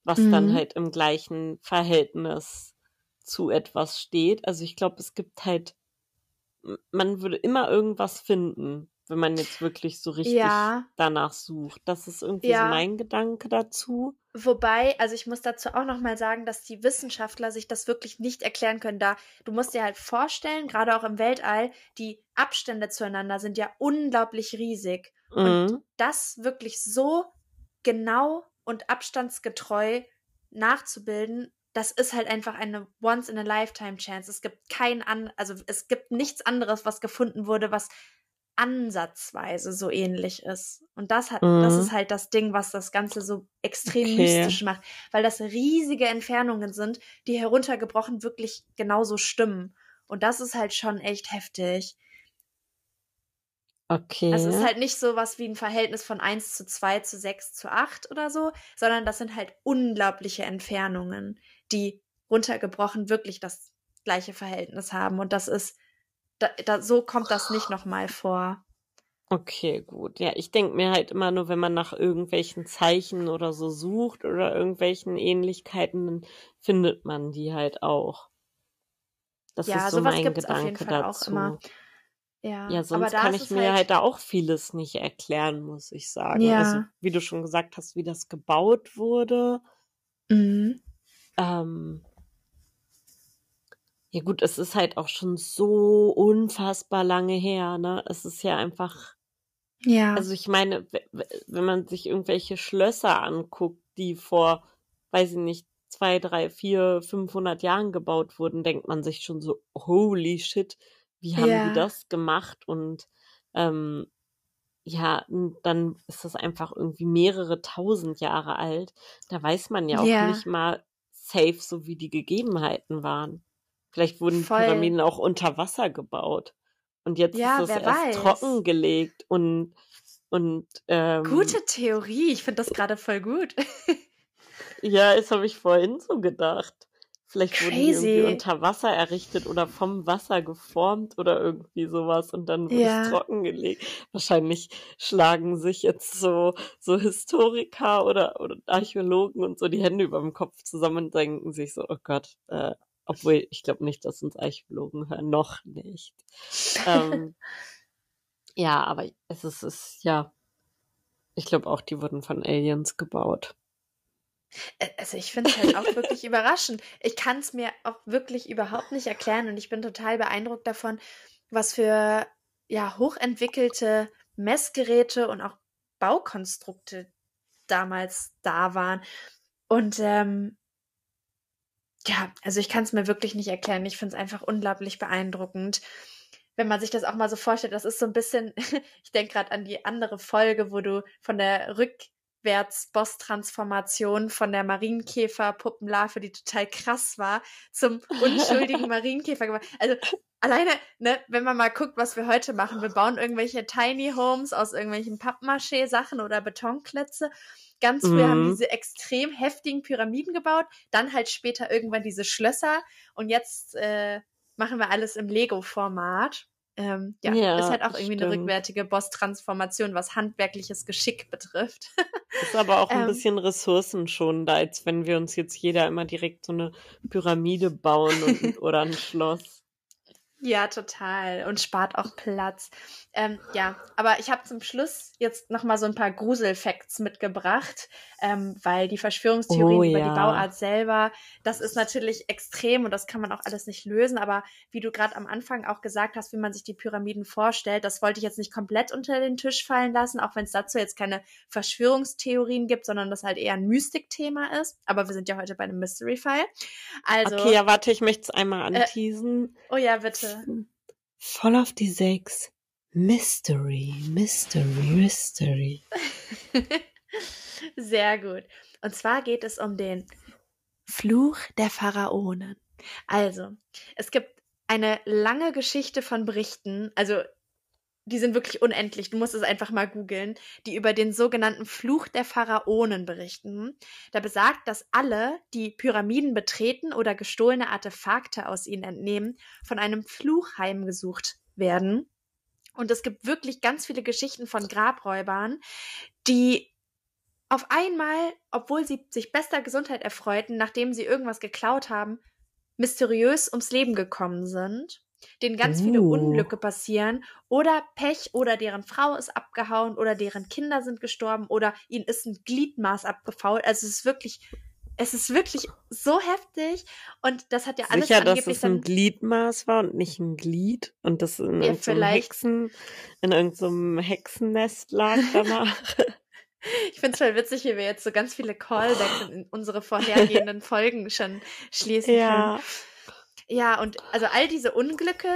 was dann Mhm. halt im gleichen Verhältnis zu etwas steht. Also ich glaube, es gibt halt, man würde immer irgendwas finden, wenn man jetzt wirklich so richtig Ja. danach sucht. Das ist irgendwie Ja. so mein Gedanke dazu. Wobei, also ich muss dazu auch nochmal sagen, dass die Wissenschaftler sich das wirklich nicht erklären können. Da du musst dir halt vorstellen, gerade auch im Weltall, die Abstände zueinander sind ja unglaublich riesig. Und Mhm. das wirklich so genau und abstandsgetreu nachzubilden, das ist halt einfach eine once in a lifetime chance. Es gibt kein an, also es gibt nichts anderes, was gefunden wurde, was ansatzweise so ähnlich ist. Und das hat, das Mhm. ist halt das Ding, was das Ganze so extrem Okay. mystisch macht, weil das riesige Entfernungen sind, die heruntergebrochen wirklich genauso stimmen. Und das ist halt schon echt heftig. Okay. Also es ist halt nicht so was wie ein Verhältnis von 1 zu 2 zu 6 zu 8 oder so, sondern das sind halt unglaubliche Entfernungen, die runtergebrochen wirklich das gleiche Verhältnis haben. Und das ist, da, da, so kommt das nicht nochmal vor. Okay, gut. Ja, ich denke mir halt immer nur, wenn man nach irgendwelchen Zeichen oder so sucht oder irgendwelchen Ähnlichkeiten, dann findet man die halt auch. Das Ja, ist so sowas mein gibt's auf jeden Gedanke Fall auch dazu. immer. Ja, Ja, sonst kann ich mir halt da auch vieles nicht erklären, muss ich sagen. Ja. Also, wie du schon gesagt hast, wie das gebaut wurde. Mhm. Ähm, ja gut, es ist halt auch schon so unfassbar lange her, ne? Es ist ja einfach, Ja. also ich meine, wenn man sich irgendwelche Schlösser anguckt, die vor, weiß ich nicht, zwei, drei, vier, 500 Jahren gebaut wurden, denkt man sich schon so, holy shit, wie haben Ja. die das gemacht? Und ähm, ja, dann ist das einfach irgendwie mehrere tausend Jahre alt. Da weiß man ja auch Ja. nicht mal safe, so wie die Gegebenheiten waren. Vielleicht wurden Voll. Pyramiden auch unter Wasser gebaut. Und jetzt Ja, ist es erst weiß. trockengelegt und, und ähm, Gute Theorie. Ich finde das gerade voll gut. *laughs* ja, das habe ich vorhin so gedacht. Vielleicht wurden die Crazy. irgendwie unter Wasser errichtet oder vom Wasser geformt oder irgendwie sowas und dann wurde Ja. es trockengelegt. Wahrscheinlich schlagen sich jetzt so, so Historiker oder, oder Archäologen und so die Hände über dem Kopf zusammen und denken sich so, oh Gott, äh, obwohl ich glaube nicht, dass uns Archäologen hören, noch nicht. ähm, *laughs* ja, aber es ist, es ja, ich glaube auch, die wurden von Aliens gebaut. Also ich finde es halt auch wirklich *laughs* überraschend. Ich kann es mir auch wirklich überhaupt nicht erklären und ich bin total beeindruckt davon, was für ja hochentwickelte Messgeräte und auch Baukonstrukte damals da waren. Und ähm, ja, also ich kann es mir wirklich nicht erklären. Ich finde es einfach unglaublich beeindruckend. Wenn man sich das auch mal so vorstellt, das ist so ein bisschen, *laughs* ich denke gerade an die andere Folge, wo du von der Rück Rückwärts-Boss-Transformation von der Marienkäfer-Puppenlarve, die total krass war, zum *laughs* unschuldigen Marienkäfer gemacht. Also alleine, ne, wenn man mal guckt, was wir heute machen, wir bauen irgendwelche Tiny Homes aus irgendwelchen Pappmaché-Sachen oder Betonklötze. Ganz früher haben Mhm. diese extrem heftigen Pyramiden gebaut, dann halt später irgendwann diese Schlösser und jetzt äh, machen wir alles im Lego-Format. Ähm, ja, Ja, ist halt auch irgendwie eine stimmt. rückwärtige Boss-Transformation, was handwerkliches Geschick betrifft. *laughs* Ist aber auch ein Ähm. bisschen ressourcenschonender, als wenn wir uns jetzt jeder immer direkt so eine Pyramide bauen und, *laughs* oder ein Schloss. Ja, total. Und spart auch Platz. Ähm, ja, aber ich habe zum Schluss jetzt noch mal so ein paar Gruselfacts mitgebracht, ähm, weil die Verschwörungstheorien Oh über ja. die Bauart selber, das ist natürlich extrem und das kann man auch alles nicht lösen. Aber wie du gerade am Anfang auch gesagt hast, wie man sich die Pyramiden vorstellt, das wollte ich jetzt nicht komplett unter den Tisch fallen lassen, auch wenn es dazu jetzt keine Verschwörungstheorien gibt, sondern das halt eher ein Mystikthema ist. Aber wir sind ja heute bei einem Mystery-Fall. Also, Okay, ja, warte, ich möchte es einmal Äh, anteasen. oh ja, bitte. Voll auf die sechs. Mystery, Mystery, Mystery. *laughs* Sehr gut. Und zwar geht es um den Fluch der Pharaonen. Also, es gibt eine lange Geschichte von Berichten, also die sind wirklich unendlich, du musst es einfach mal googeln, die über den sogenannten Fluch der Pharaonen berichten. Da besagt, dass alle, die Pyramiden betreten oder gestohlene Artefakte aus ihnen entnehmen, von einem Fluch heimgesucht werden. Und es gibt wirklich ganz viele Geschichten von Grabräubern, die auf einmal, obwohl sie sich bester Gesundheit erfreuten, nachdem sie irgendwas geklaut haben, mysteriös ums Leben gekommen sind, denen ganz viele Uh. Unglücke passieren oder Pech oder deren Frau ist abgehauen oder deren Kinder sind gestorben oder ihnen ist ein Gliedmaß abgefault. Also es ist wirklich, es ist wirklich so heftig und das hat ja alles Sicher, dass angeblich es ein Gliedmaß war und nicht ein Glied und das in Ja, irgendeinem. Hexen, in irgendeinem Hexennest lag danach. *laughs* Ich finde es voll witzig, wie wir jetzt so ganz viele Callbacks in unsere vorhergehenden Folgen schon schließen ja. können. Ja, und also all diese Unglücke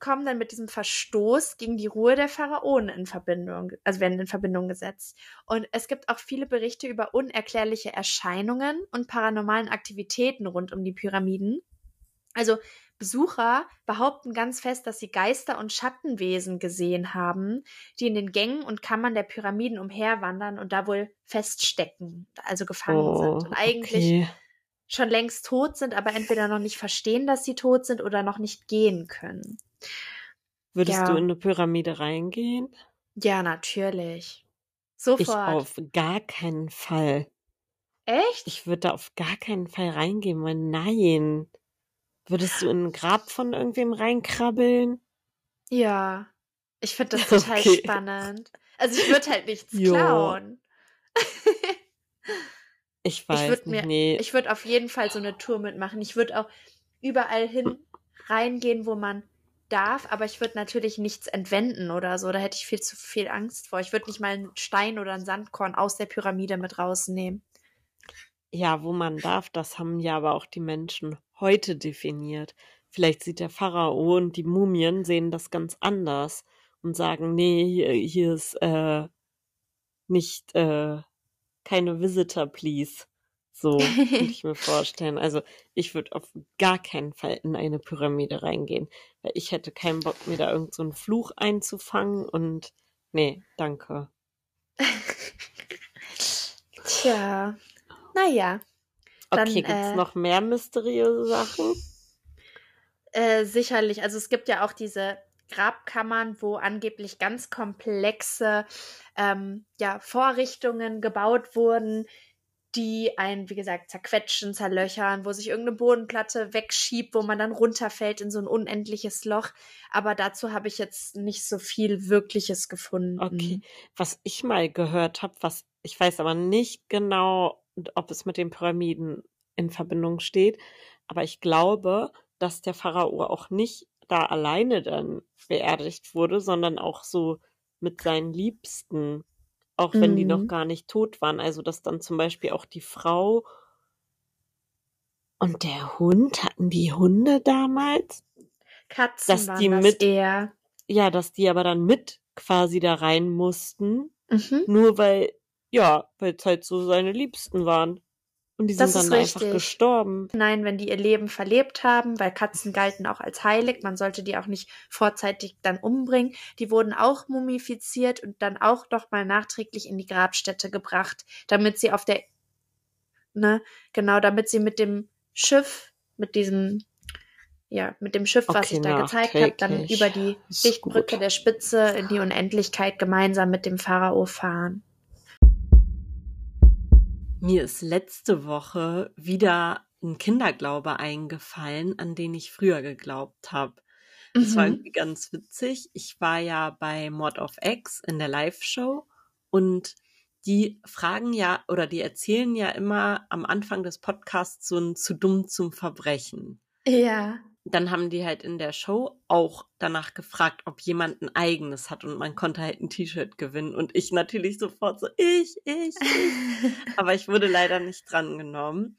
kommen dann mit diesem Verstoß gegen die Ruhe der Pharaonen in Verbindung, also werden in Verbindung gesetzt. Und es gibt auch viele Berichte über unerklärliche Erscheinungen und paranormalen Aktivitäten rund um die Pyramiden. Also Besucher behaupten ganz fest, dass sie Geister und Schattenwesen gesehen haben, die in den Gängen und Kammern der Pyramiden umherwandern und da wohl feststecken, also gefangen Oh, sind. Und eigentlich okay. Schon längst tot sind, aber entweder noch nicht verstehen, dass sie tot sind oder noch nicht gehen können. Würdest Ja. du in eine Pyramide reingehen? Ja, natürlich. Ich Sofort. auf gar keinen Fall. Echt? Ich würde da auf gar keinen Fall reingehen, weil nein. Würdest du in ein Grab von irgendwem reinkrabbeln? ja. Ich finde das *laughs* total Okay. spannend. Also ich würde halt nichts klauen. *laughs* Ich weiß würd nicht. mir- nee. Ich würde auf jeden Fall so eine Tour mitmachen. Ich würde auch überall hin reingehen, wo man darf, aber ich würde natürlich nichts entwenden oder so. Da hätte ich viel zu viel Angst vor. Ich würde nicht mal einen Stein oder ein Sandkorn aus der Pyramide mit rausnehmen. Ja, wo man darf, das haben ja aber auch die Menschen heute definiert. Vielleicht sieht der Pharao und die Mumien sehen das ganz anders und sagen, nee, hier, hier ist äh, nicht äh, keine Visitor, please. So könnte ich mir *laughs* vorstellen. Also ich würde auf gar keinen Fall in eine Pyramide reingehen, weil ich hätte keinen Bock, mir da irgend so einen Fluch einzufangen und nee, danke. Tja, naja. Dann, Okay, gibt's äh, noch mehr mysteriöse Sachen? Äh, sicherlich. Also es gibt ja auch diese Grabkammern, wo angeblich ganz komplexe ähm, ja, Vorrichtungen gebaut wurden, die einen, wie gesagt, zerquetschen, zerlöchern, wo sich irgendeine Bodenplatte wegschiebt, wo man dann runterfällt in so ein unendliches Loch. Aber dazu habe ich jetzt nicht so viel Wirkliches gefunden. Okay. Was ich mal gehört habe, was ich weiß aber nicht genau, ob es mit den Pyramiden in Verbindung steht, aber ich glaube, dass der Pharao auch nicht da alleine dann beerdigt wurde, sondern auch so mit seinen Liebsten, auch wenn die noch Mhm. gar nicht tot waren. Also dass dann zum Beispiel auch die Frau und der Hund, hatten die Hunde damals? Katzen dass waren die das mit- eher. Ja, dass die aber dann mit quasi da rein mussten, Mhm. nur weil ja, weil es halt so seine Liebsten waren. Und die Das sind ist dann einfach richtig. gestorben. Nein, wenn die ihr Leben verlebt haben, weil Katzen galten auch als heilig, man sollte die auch nicht vorzeitig dann umbringen. Die wurden auch mumifiziert und dann auch noch mal nachträglich in die Grabstätte gebracht, damit sie auf der, ne, genau, damit sie mit dem Schiff, mit diesem, ja, mit dem Schiff, was Okay, ich da gezeigt habe, dann über die gut. der Spitze in die Unendlichkeit gemeinsam mit dem Pharao fahren. Mir ist letzte Woche wieder ein Kinderglaube eingefallen, an den ich früher geglaubt habe. Das war Mhm. irgendwie ganz witzig. Ich war ja bei Mod of X in der Live-Show und die fragen ja oder die erzählen ja immer am Anfang des Podcasts so ein zu dumm zum Verbrechen. Ja. Dann haben die halt in der Show auch danach gefragt, ob jemand ein eigenes hat und man konnte halt ein T-Shirt gewinnen und ich natürlich sofort so, ich, ich, ich. *laughs* Aber ich wurde leider nicht drangenommen.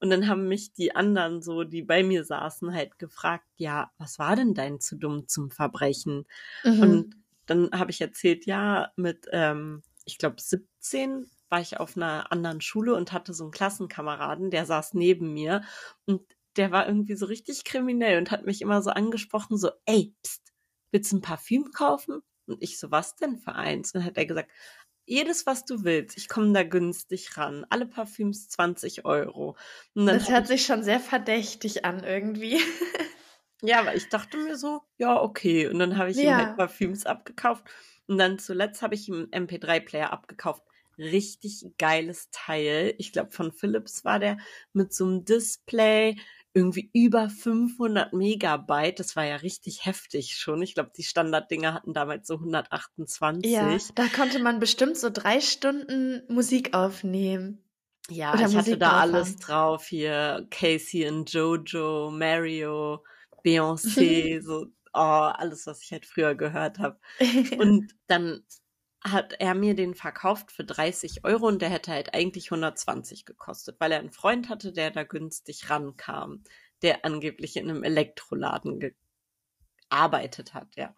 Und dann haben mich die anderen so, die bei mir saßen, halt gefragt, ja, was war denn dein zu dumm zum Verbrechen? Mhm. Und dann habe ich erzählt, ja, mit, ähm, ich glaube, 17 war ich auf einer anderen Schule und hatte so einen Klassenkameraden, der saß neben mir und der war irgendwie so richtig kriminell und hat mich immer so angesprochen, so, ey, pst, willst du ein Parfüm kaufen? Und ich so, was denn für eins? Und dann hat er gesagt, jedes, was du willst, ich komme da günstig ran. Alle Parfüms 20 Euro. Das hört sich schon sehr verdächtig an irgendwie. *laughs* Ja, aber ich dachte mir so, ja, okay. Und dann habe ich ihm Ja. halt Parfüms abgekauft. Und dann zuletzt habe ich ihm einen MP3-Player abgekauft. Richtig geiles Teil. Ich glaube, von Philips war der mit so einem Display. Irgendwie über 500 Megabyte. Das war ja richtig heftig schon. Ich glaube, die Standarddinger hatten damals so 128. Ja, da konnte man bestimmt so drei Stunden Musik aufnehmen. Ja, Oder ich hatte Musik da drauf alles drauf hier. Casey und Jojo, Mario, *laughs* Beyoncé, so, oh, alles, was ich halt früher gehört habe. *laughs* Und dann hat er mir den verkauft für 30 Euro und der hätte halt eigentlich 120 gekostet, weil er einen Freund hatte, der da günstig rankam, der angeblich in einem Elektroladen gearbeitet hat, ja.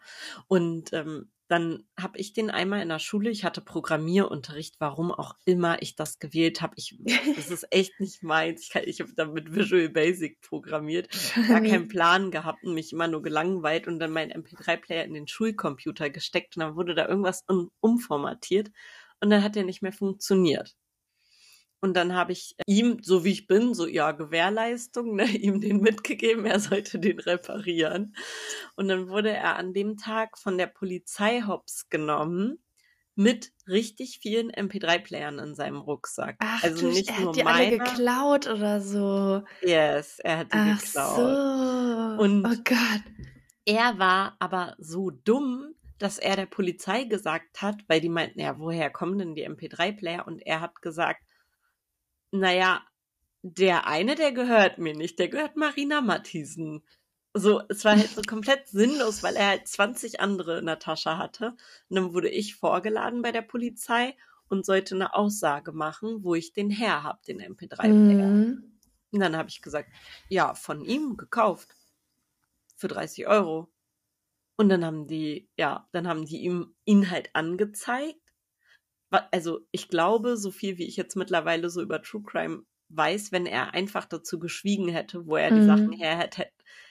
Und ähm, dann habe ich den einmal in der Schule, ich hatte Programmierunterricht, warum auch immer ich das gewählt habe. Ich, das ist *laughs* echt nicht meins. Ich, kann- ich habe damit Visual Basic programmiert, *laughs* gar keinen Plan gehabt und mich immer nur gelangweilt und dann meinen MP3-Player in den Schulcomputer gesteckt und dann wurde da irgendwas um, umformatiert und dann hat der nicht mehr funktioniert. Und dann habe ich ihm, so wie ich bin, so ja, Gewährleistung, ne, *laughs* ihm den mitgegeben, er sollte den reparieren. Und dann wurde er an dem Tag von der Polizei hops genommen mit richtig vielen MP3-Playern in seinem Rucksack. Ach also nicht er nur hat die alle meiner. geklaut oder so. Yes, er hat die Ach geklaut. so. Und- oh Gott. Er war aber so dumm, dass er der Polizei gesagt hat, weil die meinten, ja, woher kommen denn die MP3-Player? Und er hat gesagt, naja, der eine, der gehört mir nicht, der gehört Marina Matthiesen. So, es war halt so *laughs* komplett sinnlos, weil er halt 20 andere in der Tasche hatte. Und dann wurde ich vorgeladen bei der Polizei und sollte eine Aussage machen, wo ich den her hab, den MP3-Player. Mhm. Und dann habe ich gesagt, ja, von ihm gekauft. Für 30 Euro. Und dann haben die, ja, dann haben die ihm ihn halt angezeigt. Also ich glaube, so viel wie ich jetzt mittlerweile so über True Crime weiß, wenn er einfach dazu geschwiegen hätte, wo er die Mhm. Sachen her hätte,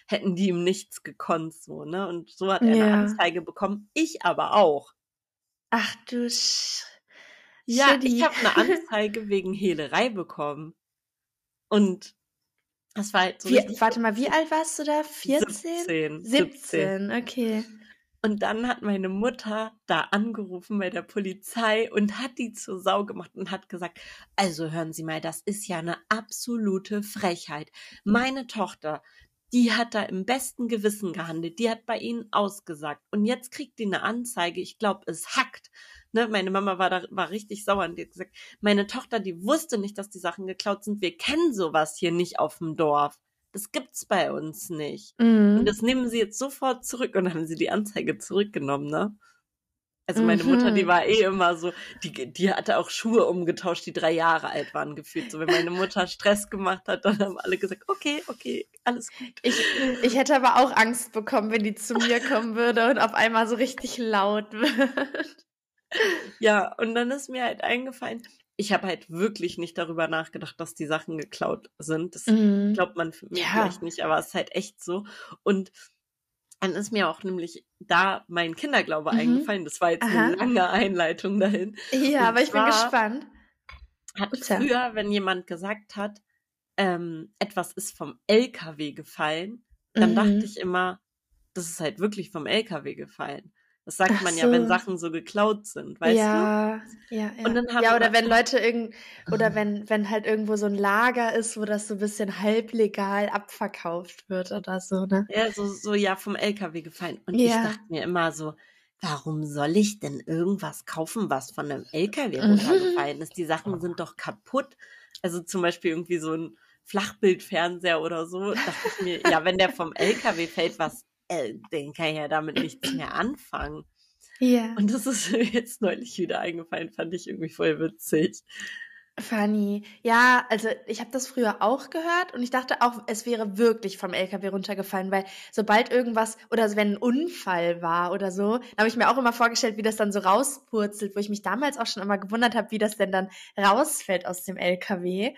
hätten die ihm nichts gekonnt, so, ne? Und so hat er Ja. eine Anzeige bekommen. Ich aber auch. Ach du Sch Ja, Shitty. ich habe eine *laughs* Anzeige wegen Hehlerei bekommen. Und das war halt so Wie, warte mal, wie alt warst du da? 14? 17. 17, okay. Und dann hat meine Mutter da angerufen bei der Polizei und hat die zur Sau gemacht und hat gesagt, also hören Sie mal, das ist ja eine absolute Frechheit. Meine Tochter, die hat da im besten Gewissen gehandelt, die hat bei Ihnen ausgesagt und jetzt kriegt die eine Anzeige, ich glaube, es hackt. Ne, meine Mama war da war richtig sauer und die hat gesagt, meine Tochter, die wusste nicht, dass die Sachen geklaut sind. Wir kennen sowas hier nicht auf dem Dorf. Das gibt's bei uns nicht. Und Mhm. das nehmen sie jetzt sofort zurück und dann haben sie die Anzeige zurückgenommen, ne? Also meine Mutter, die Mhm. war eh immer so, die, die hatte auch Schuhe umgetauscht, die drei Jahre alt waren gefühlt. So, wenn meine Mutter *laughs* Stress gemacht hat, dann haben alle gesagt, okay, okay, alles gut. Ich, ich hätte aber auch Angst bekommen, wenn die zu mir kommen würde und auf einmal so richtig laut *laughs* wird. Ja, und dann ist mir halt eingefallen, ich habe halt wirklich nicht darüber nachgedacht, dass die Sachen geklaut sind. Das Mhm. glaubt man für mich Ja. vielleicht nicht, aber es ist halt echt so. Und dann ist mir auch nämlich da mein Kinderglaube Mhm. eingefallen. Das war jetzt Aha. eine lange Einleitung dahin. Ja, Und aber ich bin gespannt. Hat Bitte. früher, wenn jemand gesagt hat, ähm, etwas ist vom LKW gefallen, dann Mhm. dachte ich immer, das ist halt wirklich vom LKW gefallen. Das sagt Ach man ja, wenn so. Sachen so geklaut sind, weißt du? ja, ja, ja. Und dann haben ja, oder wenn Leute irgend oder wenn, wenn halt irgendwo so ein Lager ist, wo das so ein bisschen halblegal abverkauft wird oder so, ne? Ja, so, so ja vom LKW gefallen. Und Ja. ich dachte mir immer so, warum soll ich denn irgendwas kaufen, was von einem LKW Mhm. runtergefallen ist? Die Sachen sind doch kaputt. Also zum Beispiel irgendwie so ein Flachbildfernseher oder so. Dachte ich mir, ja, wenn der vom LKW fällt, was, äh, den kann ich ja damit nichts mehr anfangen. Ja. Und das ist mir *laughs* jetzt neulich wieder eingefallen, fand ich irgendwie voll witzig. Funny. Ja, also ich habe das früher auch gehört und ich dachte auch, es wäre wirklich vom LKW runtergefallen, weil sobald irgendwas oder wenn ein Unfall war oder so, habe ich mir auch immer vorgestellt, wie das dann so rauspurzelt, wo ich mich damals auch schon immer gewundert habe, wie das denn dann rausfällt aus dem LKW.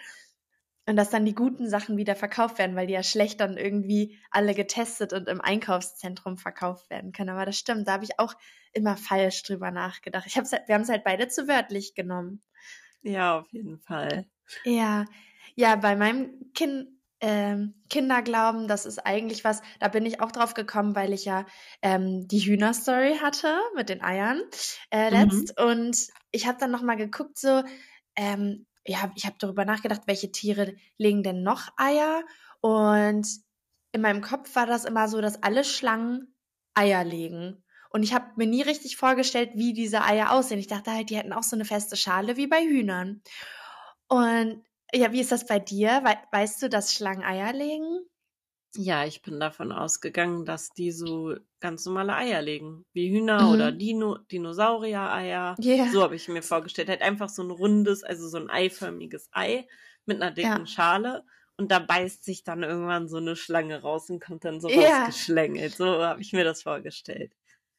Und dass dann die guten Sachen wieder verkauft werden, weil die ja schlecht dann irgendwie alle getestet und im Einkaufszentrum verkauft werden können. Aber das stimmt, da habe ich auch immer falsch drüber nachgedacht. Ich hab's halt, wir haben es halt beide zu wörtlich genommen. Ja, auf jeden Fall. Ja, ja, bei meinem kind, ähm, Kinderglauben, das ist eigentlich was, da bin ich auch drauf gekommen, weil ich ja ähm, die Hühnerstory hatte mit den Eiern äh, Mhm. letzt und ich habe dann nochmal geguckt, so, ähm, ja, ich habe darüber nachgedacht, welche Tiere legen denn noch Eier und in meinem Kopf war das immer so, dass alle Schlangen Eier legen. Und ich habe mir nie richtig vorgestellt, wie diese Eier aussehen. Ich dachte halt, die hätten auch so eine feste Schale wie bei Hühnern. Und ja, wie ist das bei dir? We weißt du, dass Schlangen Eier legen? Ja, ich bin davon ausgegangen, dass die so ganz normale Eier legen. Wie Hühner Mhm. oder Dino, Dinosaurier-Eier. Ja. So habe ich mir vorgestellt. Halt einfach so ein rundes, also so ein eiförmiges Ei mit einer dicken Ja. Schale. Und da beißt sich dann irgendwann so eine Schlange raus und kommt dann so Ja. rausgeschlängelt. So habe ich mir das vorgestellt.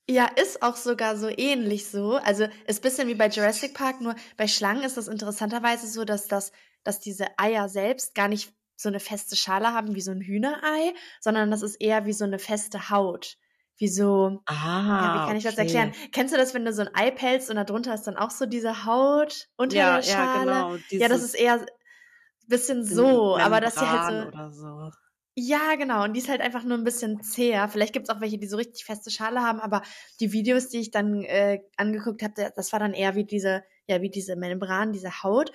Ja, ist auch sogar so ähnlich so. Also ist ein bisschen wie bei Jurassic Park, nur bei Schlangen ist das interessanterweise so, dass das, dass diese Eier selbst gar nicht so eine feste Schale haben wie so ein Hühnerei, sondern das ist eher wie so eine feste Haut. Wie so, Ah, ja, wie kann ich das okay. erklären? Kennst du das, wenn du so ein Ei pelzt und da drunter ist dann auch so diese Haut unter Ja, der ja, Schale? genau. Ja, das ist eher ein bisschen so, aber dass die halt so. Membran so. Ja, genau. Und die ist halt einfach nur ein bisschen zäher. Vielleicht gibt's auch welche, die so richtig feste Schale haben, aber die Videos, die ich dann äh, angeguckt habe, das war dann eher wie diese, ja, wie diese Membran, diese Haut.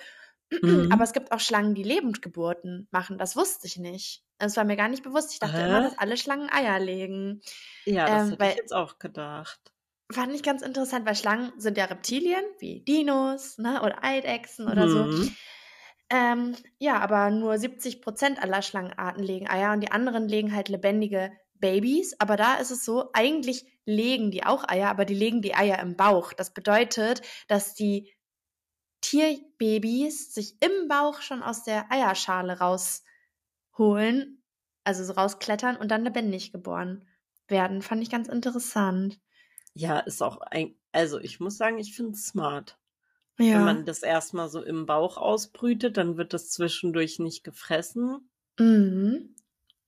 Mhm. Aber es gibt auch Schlangen, die Lebendgeburten machen. Das wusste ich nicht. Das war mir gar nicht bewusst. Ich dachte Hä? immer, dass alle Schlangen Eier legen. Ja, das ähm, hätte weil- ich jetzt auch gedacht. Fand ich ganz interessant, weil Schlangen sind ja Reptilien, wie Dinos, ne, oder Eidechsen oder so. Mhm. Ähm, ja, aber nur 70 Prozent aller Schlangenarten legen Eier und die anderen legen halt lebendige Babys. Aber da ist es so, eigentlich legen die auch Eier, aber die legen die Eier im Bauch. Das bedeutet, dass die Tierbabys sich im Bauch schon aus der Eierschale rausholen, also so rausklettern und dann lebendig geboren werden. Fand ich ganz interessant. Ja, ist auch ein, also ich muss sagen, ich finde es smart. Ja. Wenn man das erstmal so im Bauch ausbrütet, dann wird das zwischendurch nicht gefressen. mhm.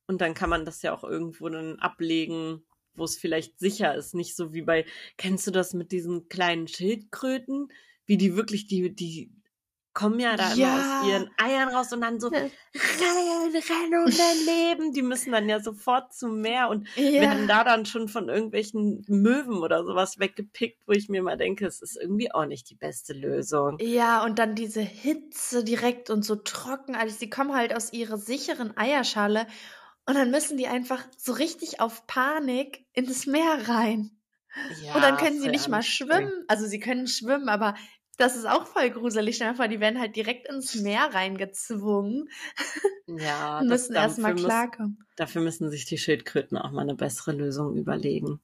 Und dann kann man das ja auch irgendwo dann ablegen, wo es vielleicht sicher ist. Nicht so wie bei, kennst du das mit diesen kleinen Schildkröten? Wie die wirklich, die, die kommen ja da Ja. aus ihren Eiern raus und dann so rennen, rennen und dann *laughs* leben. Die müssen dann ja sofort zum Meer und Ja. werden da dann schon von irgendwelchen Möwen oder sowas weggepickt, wo ich mir mal denke, es ist irgendwie auch nicht die beste Lösung. Ja, und dann diese Hitze direkt und so trocken alles. Die kommen halt aus ihrer sicheren Eierschale und dann müssen die einfach so richtig auf Panik ins Meer rein. Ja, und dann können sie nicht mal schwimmen. Also sie können schwimmen, aber das ist auch voll gruselig. Vor, die werden halt direkt ins Meer reingezwungen Ja, *laughs* das, müssen erstmal dafür, muss, klarkommen. dafür müssen sich die Schildkröten auch mal eine bessere Lösung überlegen.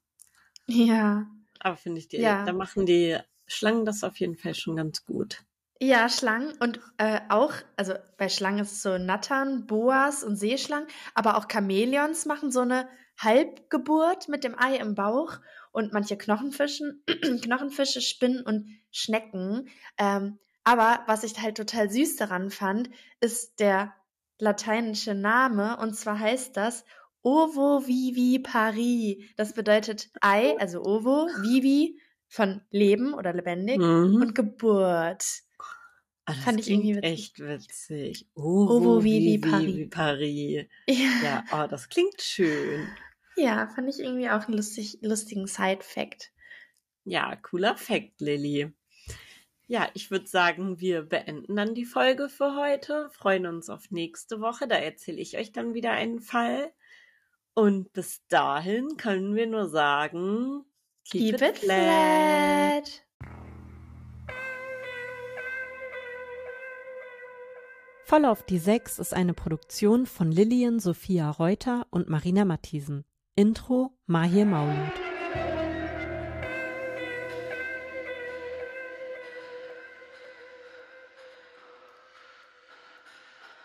Ja. Aber finde ich, die, Ja. da machen die Schlangen das auf jeden Fall schon ganz gut. Ja, Schlangen und äh, auch, also bei Schlangen ist es so Nattern, Boas und Seeschlangen, aber auch Chamäleons machen so eine Halbgeburt mit dem Ei im Bauch und manche Knochenfischen, *clears throat* Knochenfische, Spinnen und Schnecken. Ähm, aber was ich halt total süß daran fand, ist der lateinische Name und zwar heißt das Ovo Vivi Pari. Das bedeutet Ei, also Ovo, Vivi von Leben oder lebendig Mhm. und Geburt. Das Fand ich irgendwie witzig. echt witzig. Ovo Ovo Vivi Vivi Pari. Pari. *laughs* Ja, Ja, oh, das klingt schön. Ja fand ich irgendwie auch einen lustig, lustigen Side-Fact. Ja, cooler Fact, Lilly. Ja, ich würde sagen, wir beenden dann die Folge für heute, freuen uns auf nächste Woche, da erzähle ich euch dann wieder einen Fall. Und bis dahin können wir nur sagen, keep, Keep it flat. Voll auf die Sechs ist eine Produktion von Lillian Sophia Reuter und Marina Matthiesen. Intro Mahir Maulud.